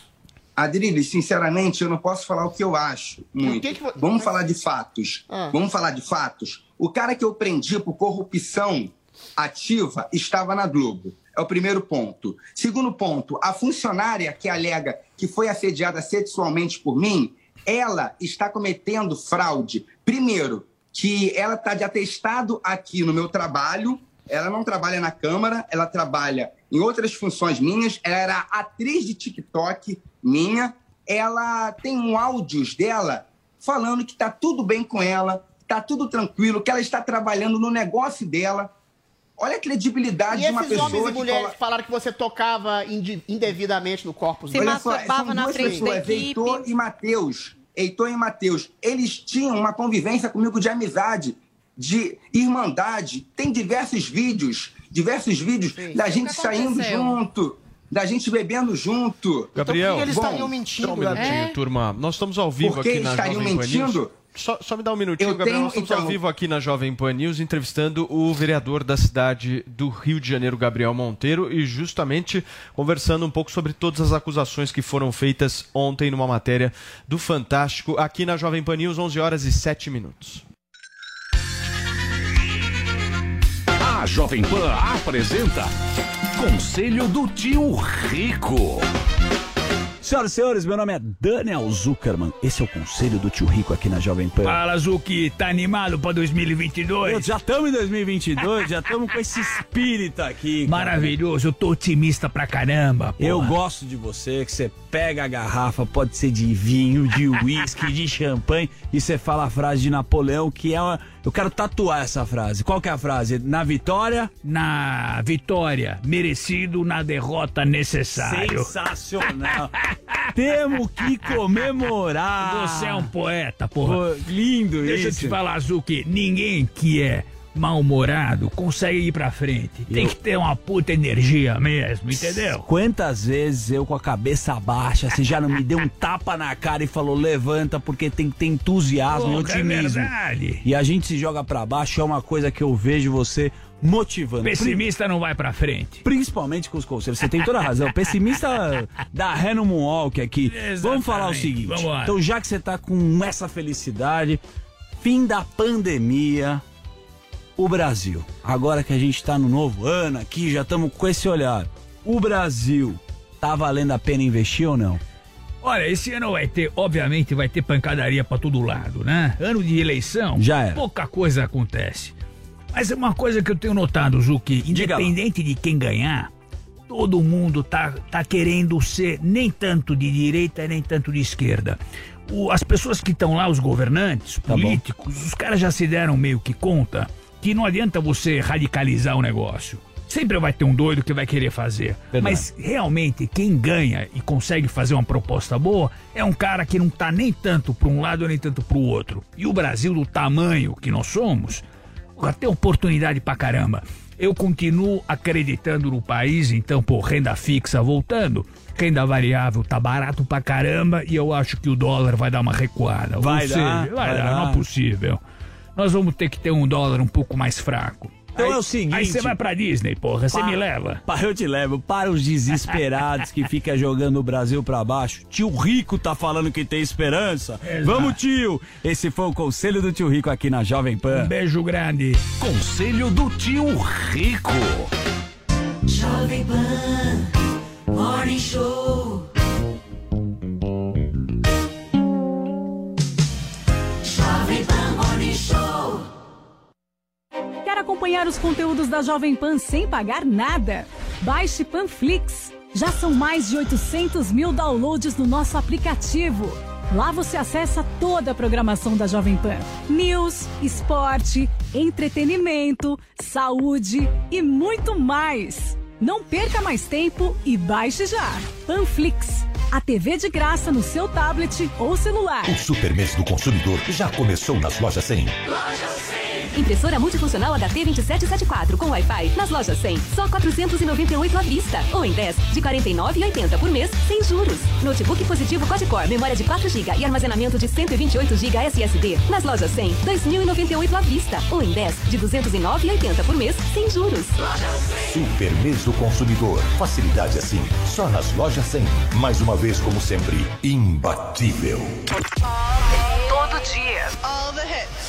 Adriles, sinceramente, eu não posso falar o que eu acho muito. que que Vamos falar de fatos. Ah. Vamos falar de fatos. O cara que eu prendi por corrupção ativa estava na Globo. É o primeiro ponto. Segundo ponto, a funcionária que alega que foi assediada sexualmente por mim, ela está cometendo fraude. Primeiro, que ela está de atestado aqui no meu trabalho, ela não trabalha na Câmara, ela trabalha em outras funções minhas, ela era atriz de TikTok minha, ela tem um áudios dela falando que está tudo bem com ela, está tudo tranquilo, que ela está trabalhando no negócio dela. Olha a credibilidade E de uma esses pessoa homens e que mulheres fala- que falaram que você tocava inde- indevidamente no corpo Olha só, são duas pessoas, Heitor e Matheus. Heitor e Matheus. Eles tinham uma convivência comigo de amizade, de irmandade. Tem diversos vídeos, diversos vídeos da gente saindo junto, da gente bebendo junto. Gabriel, Bom, Só um minutinho, turma. Nós estamos ao vivo Por que aqui na estariam Jovem Pan mentindo? News. Só, só, me dá um minutinho, eu Gabriel. Tenho, nós estamos então... ao vivo aqui na Jovem Pan News entrevistando o vereador da cidade do Rio de Janeiro, Gabriel Monteiro, e justamente conversando um pouco sobre todas as acusações que foram feitas ontem numa matéria do Fantástico aqui na Jovem Pan News, 11 horas e 7 minutos. A Jovem Pan apresenta Conselho do Tio Rico. Senhoras e senhores, meu nome é Daniel Zuckerman. Esse é o conselho do tio Rico aqui na Jovem Pan. Fala, Zuki, tá animado pra 2022? Eu já estamos em 2022, já estamos com esse espírito aqui. cara. Maravilhoso, eu tô otimista pra caramba. Eu porra. gosto de você, que você pega a garrafa, pode ser de vinho, de uísque, de champanhe, e você fala a frase de Napoleão, que é uma... Eu quero tatuar essa frase. Qual que é a frase? Na vitória? Na vitória, merecido, na derrota, necessário. Sensacional. Temos que comemorar. Você é um poeta, porra. Pô, lindo Deixa eu isso. te falar, Zuki, ninguém que é mal-humorado consegue ir pra frente. Tem Eu- que ter uma puta energia mesmo, entendeu? Quantas vezes eu com a cabeça baixa, você já não me deu um tapa na cara e falou levanta porque tem que ter entusiasmo e Porra, é otimismo. verdade. e a gente se joga pra baixo é uma coisa que eu vejo você motivando. Pessimista não vai pra frente. Principalmente com os conselhos. Você tem toda a razão. Pessimista da ré no Moonwalk aqui. Vamos falar o Exatamente. seguinte. Vambora. Então, já que você tá com essa felicidade, fim da pandemia, o Brasil. Agora que a gente tá no novo ano aqui, já estamos com esse olhar. O Brasil, tá valendo a pena investir ou não? Olha, esse ano vai ter, obviamente, vai ter pancadaria pra todo lado, né? Ano de eleição, Já era. pouca coisa acontece. Mas é uma coisa que eu tenho notado, Zuki, independente de quem ganhar, todo mundo tá, tá querendo ser nem tanto de direita nem tanto de esquerda. O- as pessoas que estão lá, os governantes, Tá políticos, os caras já se deram meio que conta que não adianta você radicalizar o negócio. Sempre vai ter um doido que vai querer fazer. Verdade. Mas realmente quem ganha e consegue fazer uma proposta boa é um cara que não tá nem tanto para um lado nem tanto para o outro. E o Brasil do tamanho que nós somos, porra, tem oportunidade pra caramba. Eu continuo acreditando no país, então, pô, renda fixa voltando, renda variável tá barato pra caramba e eu acho que o dólar vai dar uma recuada. Vai Ou dar, seja, vai, vai dar, dar. não é possível. Nós vamos ter que ter um dólar um pouco mais fraco. Então Aí- é o seguinte- Aí você vai pra Disney, porra, você me leva. Pa, eu te levo. Para os desesperados que ficam jogando o Brasil pra baixo. Tio Rico tá falando que tem esperança. Exato. Vamos, tio! Esse foi o conselho do tio Rico aqui na Jovem Pan. Um beijo grande. Conselho do Tio Rico. Jovem Pan Morning Show. Acompanhar os conteúdos da Jovem Pan sem pagar nada? Baixe Panflix. Já são mais de 800 mil downloads no nosso aplicativo. Lá você acessa toda a programação da Jovem Pan: news, esporte, entretenimento, saúde e muito mais. Não perca mais tempo e baixe já. Panflix, a TV de graça no seu tablet ou celular. O Super Mês do Consumidor já começou nas lojas 100. Impressora multifuncional HT 2774 com Wi-Fi nas lojas 100, só 498 à vista. Ou em 10, de 49,80 por mês, sem juros. Notebook positivo Quad-Core, memória de 4 GB e armazenamento de 128 GB SSD. Nas lojas 100, 2.098 à vista. Ou em 10, de 209,80 por mês, sem juros. Super Mês do Consumidor. Facilidade assim, só nas lojas 100. Mais uma vez, como sempre, imbatível. Todo dia. All the hits.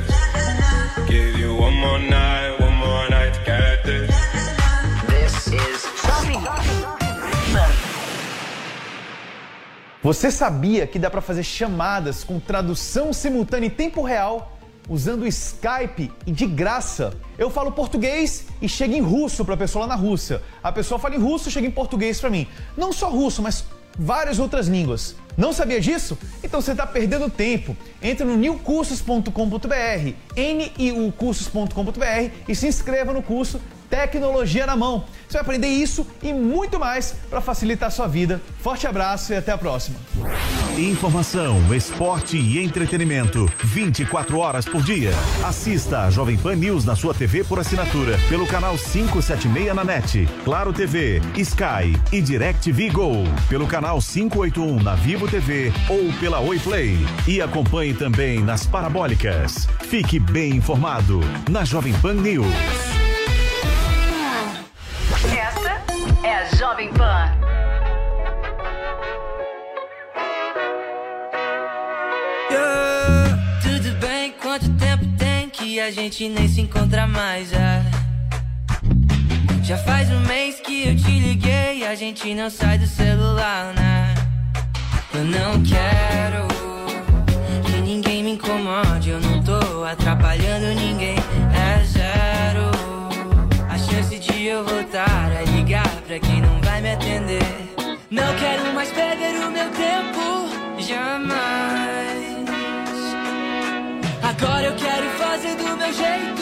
More night, one more night to get this. This is Você sabia que dá para fazer chamadas com tradução simultânea em tempo real usando o Skype e de graça? Eu falo português e chega em russo para a pessoa lá na Rússia. A pessoa fala em russo, chega em português para mim. Não só russo, mas várias outras línguas. Não sabia disso? Então você está perdendo tempo. Entre no newcursos.com.br, niucursos.com.br e se inscreva no curso Tecnologia na Mão. Você vai aprender isso e muito mais para facilitar a sua vida. Forte abraço e até a próxima. Informação, esporte e entretenimento. 24 horas por dia. Assista a Jovem Pan News na sua TV por assinatura. Pelo canal 576 na NET. Claro TV, Sky e DirecTV Go. Pelo canal 581 na Vivo TV ou pela Oi Play. E acompanhe também nas parabólicas. Fique bem informado na Jovem Pan News. Esta é a Jovem Pan. Tudo bem, quanto tempo tem que a gente nem se encontra mais? Já, já faz um mês que eu te liguei a gente não sai do celular, né? Eu não quero que ninguém me incomode, eu não tô atrapalhando ninguém, eu voltar a ligar pra quem não vai me atender. Não quero mais perder o meu tempo, jamais. Agora eu quero fazer do meu jeito,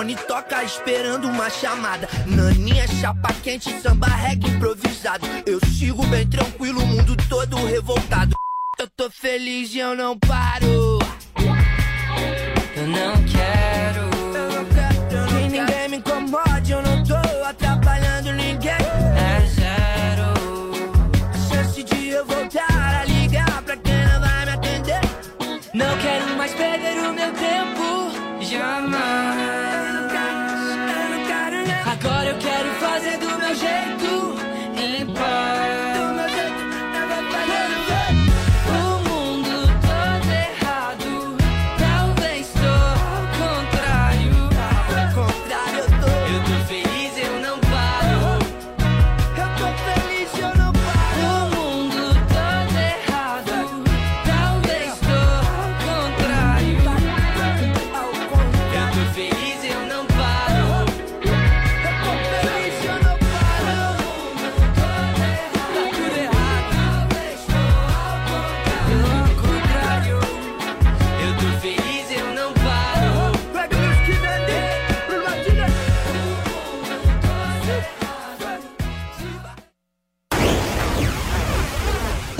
telefone toca esperando uma chamada. Naninha, chapa quente, samba reggae improvisado. Eu sigo bem tranquilo, o mundo todo revoltado. Eu tô feliz e eu não paro. Eu não quero.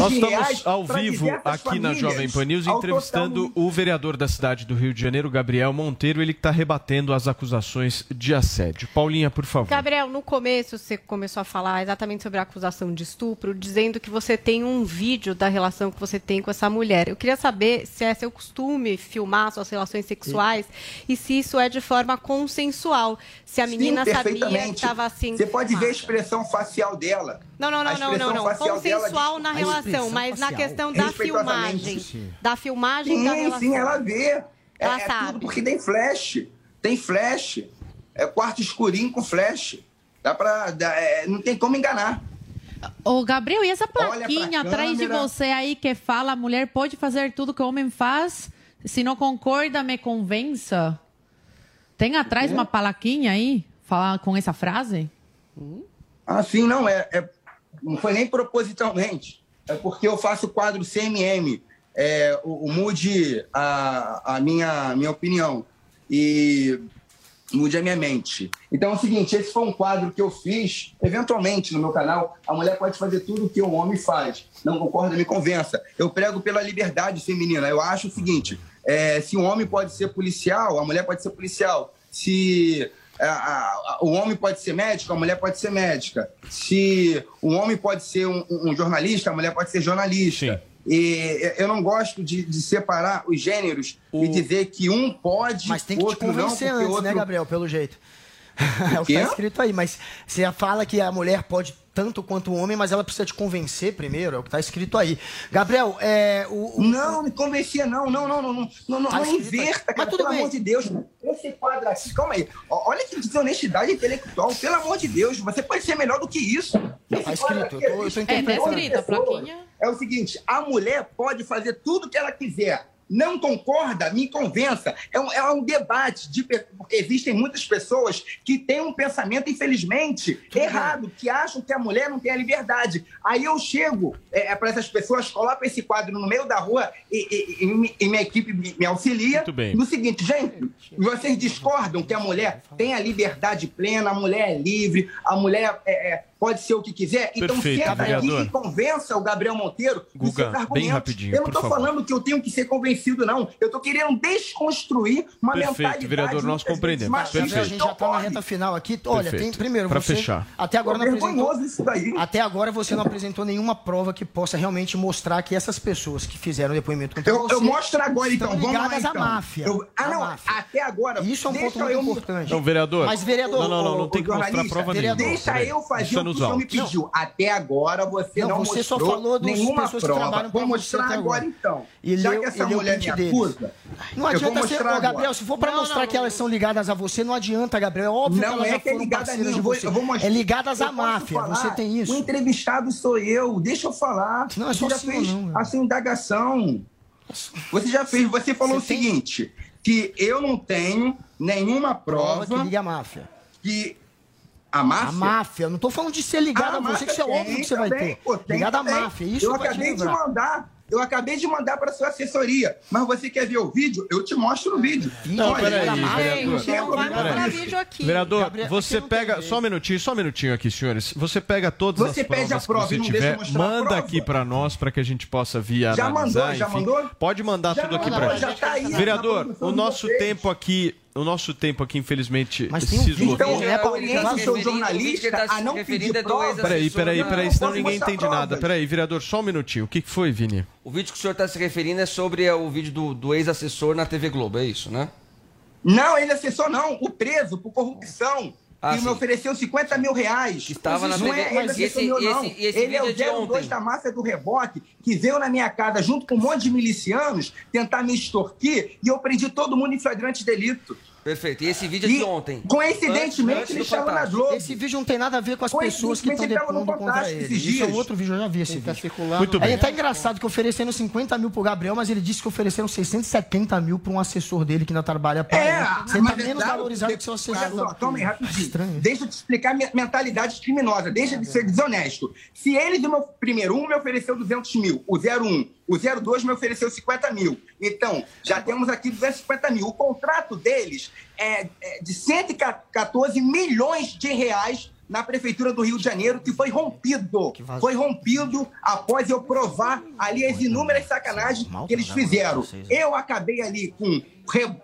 Nós estamos ao vivo aqui na. Jovem Pan News entrevistando o vereador da cidade do Rio de Janeiro, Gabriel Monteiro, ele que está rebatendo as acusações de assédio. Paulinha, por favor. Gabriel, no começo você começou a falar exatamente sobre a acusação de estupro, dizendo que você tem um vídeo da relação que você tem com essa mulher. Eu queria saber se é seu costume filmar suas relações sexuais e se isso é de forma consensual. Se a menina Sim, sabia que perfeitamente. estava assim. Você pode ver a expressão facial dela. Não, não, não, não, não, não. dela Consensual na relação, mas na facial. questão da filmagem. Da filmagem da Sim, relação. sim, ela vê. É, Ela é sabe. tudo porque tem flash. Tem flash. É quarto escurinho com flash. Dá pra. dá- é, não tem como enganar. Ô, Gabriel, e essa plaquinha atrás de você aí que fala a mulher pode fazer tudo que o homem faz? Se não concorda, me convença. Tem atrás uma plaquinha aí? Fala com essa frase? Ah, sim, não. É, é- não foi nem propositalmente. É porque eu faço quadro CMM. É, o, o mude a, a minha, minha opinião. E mude a minha mente. Então é o seguinte, esse foi um quadro que eu fiz, eventualmente, no meu canal. A mulher pode fazer tudo o que o homem faz. Não concorda, me convença. Eu prego pela liberdade feminina. Eu acho o seguinte, é, se um homem pode ser policial, a mulher pode ser policial. Se a- a- a- o homem pode ser médico, a mulher pode ser médica. Se o homem pode ser um, um jornalista, a mulher pode ser jornalista. E eu não gosto de, de separar os gêneros e dizer que um pode, Mas tem que te outro não, convencer porque antes, outro... né, Gabriel? Pelo jeito. É o que tá escrito aí, mas você fala que a mulher pode tanto quanto o homem, mas ela precisa te convencer primeiro, é o que tá escrito aí. Gabriel, é, o, o- Não, me convencia, não, não, não, não, não, não, não, Tá não inverta, Mas cara, tudo pelo bem. amor de Deus. Esse quadro aqui, calma aí. Olha que desonestidade intelectual, pelo amor de Deus, você pode ser melhor do que isso. Tá quadro escrito, aqui eu tô- eu tô é É, tá escrito, a plaquinha. É o seguinte, a mulher pode fazer tudo que ela quiser. Não concorda? Me convença. É um, é um debate, de, porque existem muitas pessoas que têm um pensamento, infelizmente, errado, que acham que a mulher não tem a liberdade. Aí eu chego é, para essas pessoas, coloco esse quadro no meio da rua e, e- e- e- minha equipe me, me auxilia. Bem. No seguinte, gente, vocês discordam que a mulher tem a liberdade plena, a mulher é livre, a mulher é, é, pode ser o que quiser? Então Perfeito, senta aqui vereador. e convença o Gabriel Monteiro dos Guga, seus bem argumentos. rapidinho, Eu não estou falando que eu tenho que ser convencido, não. Eu estou querendo desconstruir uma Perfeito, mentalidade. vereador, nós compreendemos. machista Gabriel, a gente já tá na reta final aqui. Olha, tem Perfeito. primeiro Pra você. fechar. Até agora não apresentou. Vergonhoso isso daí. Até agora você não apresentou nenhuma prova que possa realmente mostrar que essas pessoas que fizeram o depoimento contra Eu, você eu mostro agora, então. Vamos lá, então. à máfia. Eu- ah, não. máfia. Até agora. Isso é um ponto muito eu importante. Não, vereador. Mas, vereador, Não, não, não, não tem que mostrar prova nenhuma. Deixa eu fazer deixa o que o senhor me pediu. Até agora você Não, não, você só mostrou falou das nenhuma pessoas que prova. Vou você mostrar agora, agora. então. E Já leu- que essa mulher me deles. acusa, Não adianta ser. Ô, Gabriel, se for pra mostrar que elas são ligadas a você, não adianta, Gabriel. É óbvio Não que elas é que é foram ligada a mim, de eu vou, você. eu vou mostrar. É ligadas à máfia, falar. você tem isso. O entrevistado sou eu, deixa eu falar. Não, é só você já fez não, a sua indagação. Você já fez, você falou o seguinte, que eu não tenho nenhuma Prova prova que liga a máfia. que a máfia... A máfia. Eu não tô falando de ser ligado Ah, a você, que isso é óbvio que você vai também, ter. pô, tem Ligado à máfia. Isso eu vai acabei de mandar. Eu acabei de mandar para sua assessoria. Mas você quer ver o vídeo? Eu te mostro o vídeo. Não, Olha, peraí, a vereador. não tem problema Peraí. nisso. Vereador, você pega. Só um minutinho, só um minutinho aqui, senhores. Você pega todas Você as pede provas a prova que e você não tiver, a manda prova? aqui pra nós, pra que a gente possa vir Já mandou? Já enfim. mandou? Pode mandar Já tudo aqui mandou, pra já gente. tá aí na Vereador, o nosso tempo aqui. O nosso tempo aqui, infelizmente, Mas se tem um vídeo, esgotou. então, é Oriente o seu jornalista a não pedir prova. Peraí, peraí, peraí, senão ninguém entende nada. Peraí, vereador, só um minutinho. O que foi, Vini? O vídeo que o senhor está se referindo é sobre é, o vídeo do, do ex-assessor na TV Globo, é isso, né? Não, ele acessou não, o preso por corrupção. Ah, que sim. me ofereceu 50 mil reais. estava na não é ele Mas esse- meu, não. esse- esse ele é o é de 02 ontem. da máfia do reboque, que veio na minha casa junto com um monte de milicianos tentar me extorquir e eu prendi todo mundo em flagrante delito. Perfeito. E esse vídeo é de ontem. Coincidentemente, Antes- antes ele estava na. Globo. Esse vídeo não tem nada a ver com as pessoas que estão depondo contra ele. esses Isso é um dias. outro vídeo, eu já vi esse vídeo. Muito Aí bem. tá engraçado que ofereceram 50 mil pro Gabriel, mas ele disse que ofereceram 670 mil pra um assessor dele que ainda trabalha pra É, ele. Você tá mas é menos valorizado que seu assessor. Olha só, calma aí, rapidinho. Estranho. Deixa eu te explicar minha mentalidade criminosa, deixa de ser desonesto. Se ele do meu primeiro um me ofereceu 200 mil, o 01, o 02 me ofereceu 50 mil. Então, já temos aqui 250 mil. O contrato deles é, é de 114 milhões de reais na Prefeitura do Rio de Janeiro, que foi rompido. Foi rompido após eu provar ali as inúmeras sacanagens que eles fizeram. Eu acabei ali com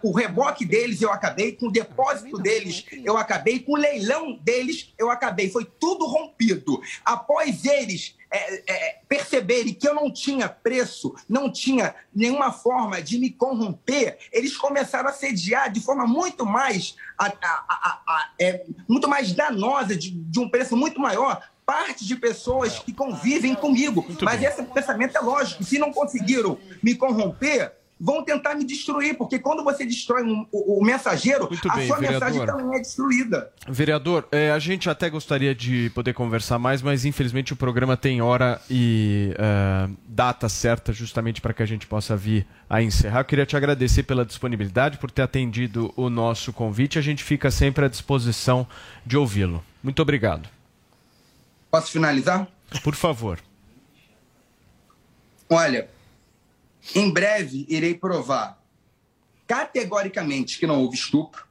o reboque deles, eu acabei com o depósito deles, eu acabei com o leilão deles, eu acabei. Foi tudo rompido. Após eles é, é, perceberem que eu não tinha preço, não tinha nenhuma forma de me corromper, eles começaram a sediar de forma muito mais, a- a- a- é, muito mais danosa, de, de um preço muito maior, parte de pessoas que convivem comigo. Mas esse pensamento é lógico. Se não conseguiram me corromper, vão tentar me destruir, porque quando você destrói um- o, o mensageiro, Muito a bem, sua mensagem vereador. também é destruída. Vereador, é, a gente até gostaria de poder conversar mais, mas infelizmente o programa tem hora e é, data certa justamente para que a gente possa vir a encerrar. Eu queria te agradecer pela disponibilidade, por ter atendido o nosso convite. A gente fica sempre à disposição de ouvi-lo. Muito obrigado. Posso finalizar? Por favor. Olha, em breve irei provar categoricamente que não houve estupro,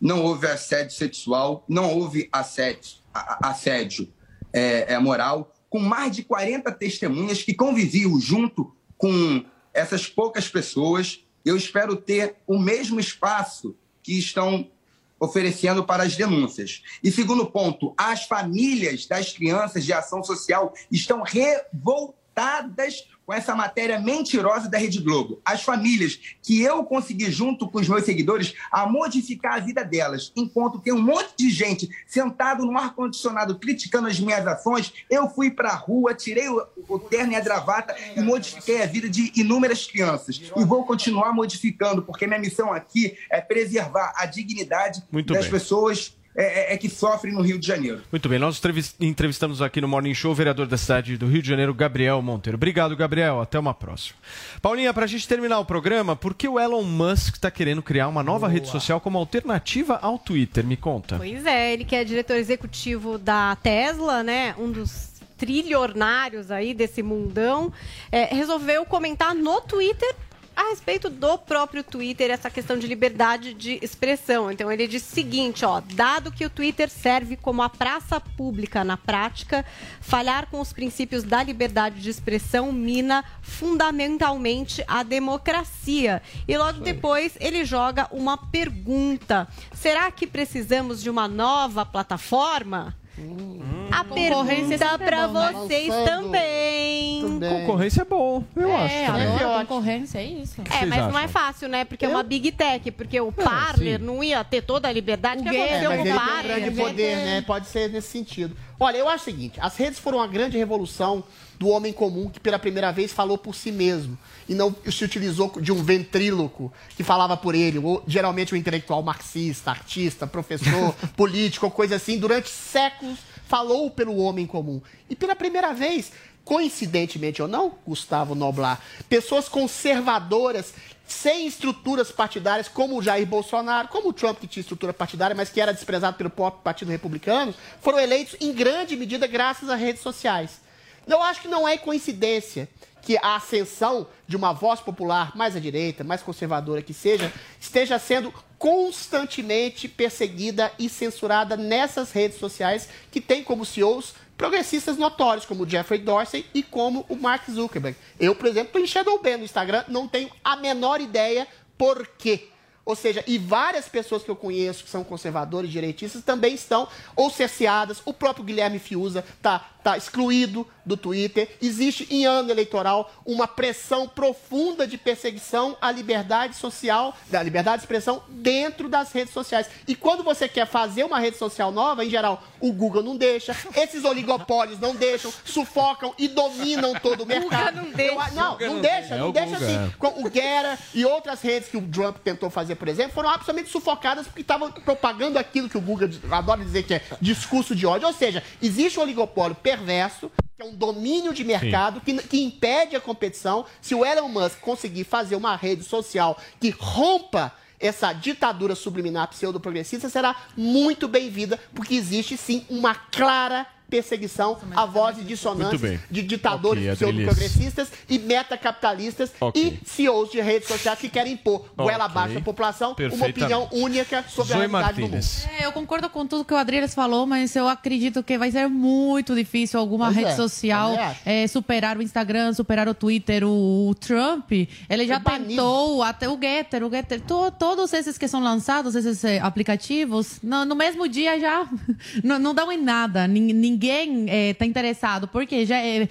não houve assédio sexual, não houve assédio, assédio é, é, moral, com mais de 40 testemunhas que conviviam junto com essas poucas pessoas. Eu espero ter o mesmo espaço que estão oferecendo para as denúncias. E segundo ponto, as famílias das crianças de ação social estão revoltadas com essa matéria mentirosa da Rede Globo. As famílias que eu consegui, junto com os meus seguidores, a modificar a vida delas. Enquanto tem um monte de gente sentado no ar-condicionado criticando as minhas ações, eu fui para a rua, tirei o, o terno e a gravata e modifiquei a vida de inúmeras crianças. E vou continuar modificando, porque minha missão aqui é preservar a dignidade Muito das bem. pessoas é, é, é que sofrem no Rio de Janeiro. Muito bem, nós entrevis- entrevistamos aqui no Morning Show o vereador da cidade do Rio de Janeiro, Gabriel Monteiro. Obrigado, Gabriel. Até uma próxima. Paulinha, para a gente terminar o programa, por que o Elon Musk está querendo criar uma nova rede social como alternativa ao Twitter? Me conta. Pois é, ele que é diretor executivo da Tesla, né? Um dos trilionários aí desse mundão, é, resolveu comentar no Twitter a respeito do próprio Twitter, essa questão de liberdade de expressão. Então ele disse o seguinte, ó, dado que o Twitter serve como a praça pública na prática, falhar com os princípios da liberdade de expressão mina fundamentalmente a democracia. E logo depois ele joga uma pergunta: será que precisamos de uma nova plataforma? A Concorrência pergunta é para né? vocês Lançando. também. Concorrência é bom, eu É, acho. também. adoro concorrência, é isso. É, mas não é acham? fácil, né? Porque é uma big tech, porque o Parler sim. não ia ter toda a liberdade que É, aconteceu mas com ele o tem um Parler. grande poder, né? Pode ser nesse sentido. Olha, eu acho o seguinte: as redes foram uma grande revolução do homem comum que pela primeira vez falou por si mesmo e não se utilizou de um ventríloco que falava por ele, ou geralmente um intelectual marxista, artista, professor, político, ou coisa assim, durante séculos falou pelo homem comum. E pela primeira vez, coincidentemente ou não, Gustavo Noblar, pessoas conservadoras sem estruturas partidárias, como o Jair Bolsonaro, como o Trump, que tinha estrutura partidária, mas que era desprezado pelo próprio Partido Republicano, foram eleitos em grande medida graças às redes sociais. Eu acho que não é coincidência que a ascensão de uma voz popular mais à direita, mais conservadora que seja, esteja sendo constantemente perseguida e censurada nessas redes sociais que têm como CEOs progressistas notórios, como o Jeffrey Dorsey e como o Mark Zuckerberg. Eu, por exemplo, estou em Shadow Ban no Instagram, não tenho a menor ideia por quê. Ou seja, e várias pessoas que eu conheço que são conservadores, direitistas, também estão ou cerceadas. O próprio Guilherme Fiuza está tá excluído do Twitter. Existe, em ano eleitoral, uma pressão profunda de perseguição à liberdade social, da liberdade de expressão dentro das redes sociais. E quando você quer fazer uma rede social nova, em geral, o Google não deixa, esses oligopólios não deixam, sufocam e dominam todo o mercado. não deixa. Eu- não, Guga não não deixa, deixa. não É deixa assim. é. O Guerra e outras redes que o Trump tentou fazer, por exemplo, foram absolutamente sufocadas porque estavam propagando aquilo que o Guga adora dizer que é discurso de ódio. Ou seja, existe um oligopólio perverso, que é um domínio de mercado que, que impede a competição. Se o Elon Musk conseguir fazer uma rede social que rompa essa ditadura subliminar pseudo-progressista, será muito bem-vinda, porque existe sim uma clara perseguição a vozes Muito dissonantes de ditadores Ok, pseudo-progressistas e metacapitalistas Ok. e CEOs de redes sociais que querem impor goela Ok. abaixo da população uma opinião única sobre Zoe a realidade do mundo. Martínez. É, eu concordo com tudo que o Adriles falou, mas eu acredito que vai ser muito difícil alguma Pois rede é, social é, superar o Instagram, superar o Twitter, o, o Trump. Ele já tentou, até o Getter, o Getter, to- todos esses que são lançados, esses eh, aplicativos, no, no mesmo dia já não, não dão em nada. Nin- Ninguém está interessado, porque já é,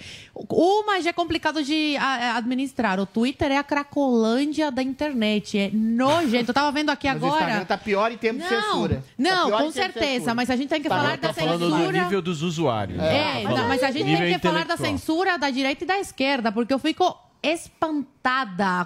uma já é complicado de a- administrar. O Twitter é a cracolândia da internet, é nojento. Eu tava vendo aqui Mas o Instagram agora. tá pior em termos de censura. Tá não, pior com certeza, censura. mas a gente tem que Tá, falar tá da falando do censura. nível dos usuários. É, Tá não, mas a gente tem que falar da censura da direita e da esquerda, porque eu fico espantada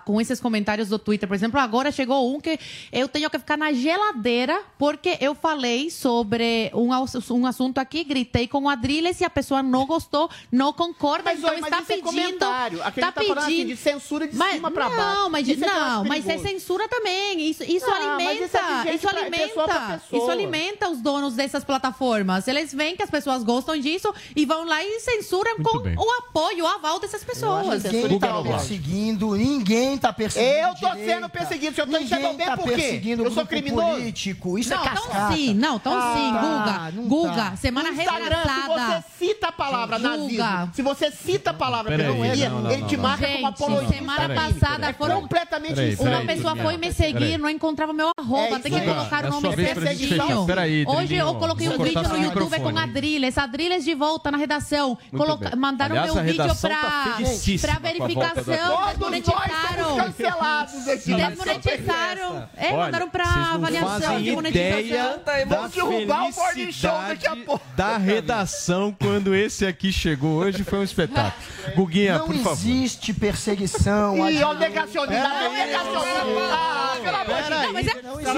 com esses comentários do Twitter. Por exemplo, agora chegou um que eu tenho que ficar na geladeira porque eu falei sobre um, um assunto aqui, gritei com o Adriles e a pessoa não gostou, não concorda, Mas, então olha, está isso é pedindo. comentário. Aqui a tá assim pedindo de censura de mas, cima pra não, baixo. Mas, Isso é não, mas é censura também. Isso, isso Ah, alimenta, isso é isso pra- pessoa pra alimenta, pessoa. isso alimenta os donos dessas plataformas. Eles veem que as pessoas gostam disso e vão lá e censuram com bem. o apoio, o aval dessas pessoas. Ninguém está perseguindo perseguindo, ninguém tá perseguindo. Eu tô direita. sendo perseguido, senhor Tony Ninguém Chegou tá por quê? Eu sou criminoso? político. Isso não, é cascata. sim, não, tão Ah, sim, tá, Guga. não Guga, tá. semana Instagram, retrasada. se você cita a palavra Guga. nazismo, se você cita a palavra pedofilia, não, não, ele não, te não. marca como Gente, apologista. semana passada é foram- completamente Peraí, insano. Uma pessoa foi me seguir, não encontrava meu arroba, É até que isso colocaram É o nome. Peraí, Hoje eu coloquei um vídeo no YouTube com Adriles, Adriles de volta na redação. Bem. Mandaram meu a vídeo pra, tá pra a verificação, Nós desmonetizaram. somos cancelados aqui. Desmonetizaram. É, Olha, mandaram pra não avaliação de monetização. da Vamos derrubar o Morning Show daqui a pouco. da redação quando esse aqui chegou hoje foi um espetáculo. Guguinha, Não por favor. existe perseguição. Ó, o negacionista. Pera É o negacionista. Ah, pelo amor de Não, mas é Não existe. Deus.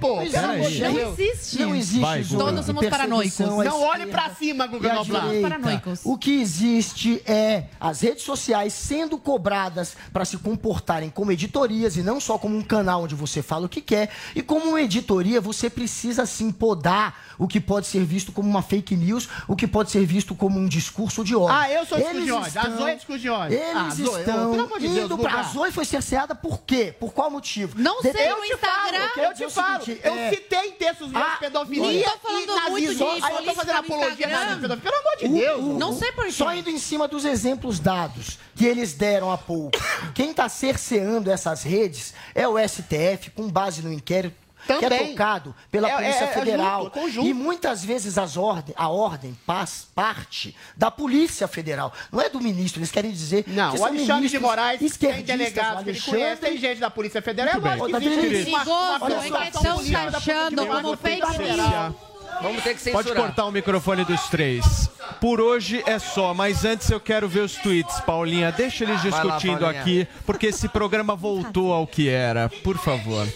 Não existe. Não Deus. existe. Não existe. Vai, Todos somos paranoicos. Não olhe pra cima, e Guga Noblar. Paranoicos. O que existe é as redes sociais sendo cobradas para se comportarem como editorias e não só como um canal onde você fala o que quer. E como uma editoria, você precisa sim podar o que pode ser visto como uma fake news, o que pode ser visto como um discurso de ódio. Ah, eu sou discurso de ódio. A estão- Zoe é discurso de ódio. Eles Ah, estão pelo amor de Deus, indo pra... A Zoe foi cerceada por quê? Por qual motivo? Não sei Depende- no Instagram. Eu te o falo, seguinte, eu é- citei textos meus Ah, de pedofilia não tô falando e nazismo. Aí eu tô fazendo apologia e pedofilia. Pelo amor de O- Deus. o- Não sei por quê. Só indo em cima dos exemplos dados que eles deram há pouco. Quem está cerceando essas redes é o STF, com base no inquérito que é Também. tocado pela É- Polícia é- é Federal. junto, conjunto. e muitas vezes as ordem, a ordem faz parte da Polícia Federal. Não é do ministro, eles querem dizer Não, que o Alexandre de Moraes tem delegados que ele conhece, tem gente da Polícia Federal. É Muito lógico que existe Perigoso, uma, uma Olha é só, que estão política da taxando Polícia Vamos ter que Pode censurar. cortar o microfone dos três. Por hoje é só, mas antes eu quero ver os tweets, Paulinha. Deixa eles lá, discutindo Paulinha. aqui, porque esse programa voltou ao que era. Por favor.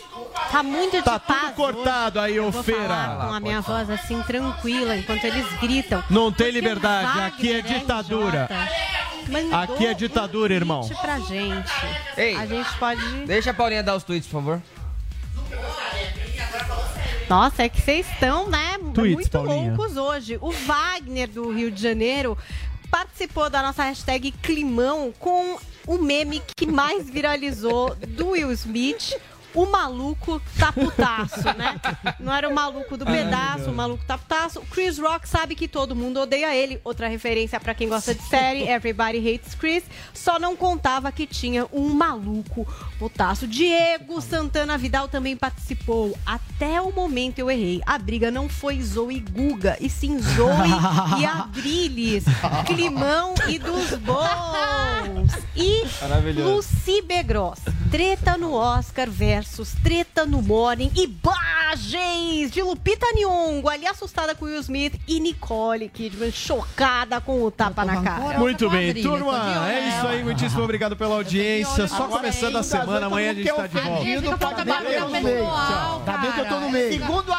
Tá muito de Tá tudo cortado aí, ô Eu vou feira. falar com a minha voz assim tranquila enquanto eles gritam. Não tem liberdade, aqui é ditadura. Mandou Aqui é ditadura, um irmão. pra gente. Ei. A gente pode. Deixa a Paulinha dar os tweets, por favor. Nossa, é que vocês estão, né? Tweets, muito Paulinha. loucos hoje. O Wagner do Rio de Janeiro participou da nossa hashtag Climão com o meme que mais viralizou do Will Smith. O maluco tá putaço, né? Não era o maluco do pedaço, o maluco tá putaço. O Chris Rock sabe que todo mundo odeia ele. Outra referência pra quem gosta de série, Everybody Hates Chris. Só não contava que tinha um maluco putaço. Diego Santana Vidal também participou. Até o momento eu errei. A briga não foi Zoe e Guga, e sim Zoe e Adriles. Climão e dos bons. E. Lucy Begross. Treta no Oscar versus treta no Morning. Imagens de Lupita Nyong'o, ali assustada com Will Smith. E Nicole Kidman chocada com o tapa na cara. Muito bem, turma. É isso aí, muitíssimo obrigado pela audiência. Só começando a semana, amanhã a gente tá de volta. Ainda bem que eu tô no meio. Segundo a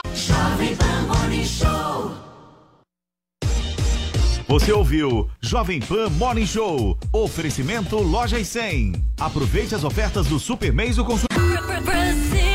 Você ouviu Jovem Pan Morning Show. Oferecimento Loja e 100. Aproveite as ofertas do Super Mês do Consumidor.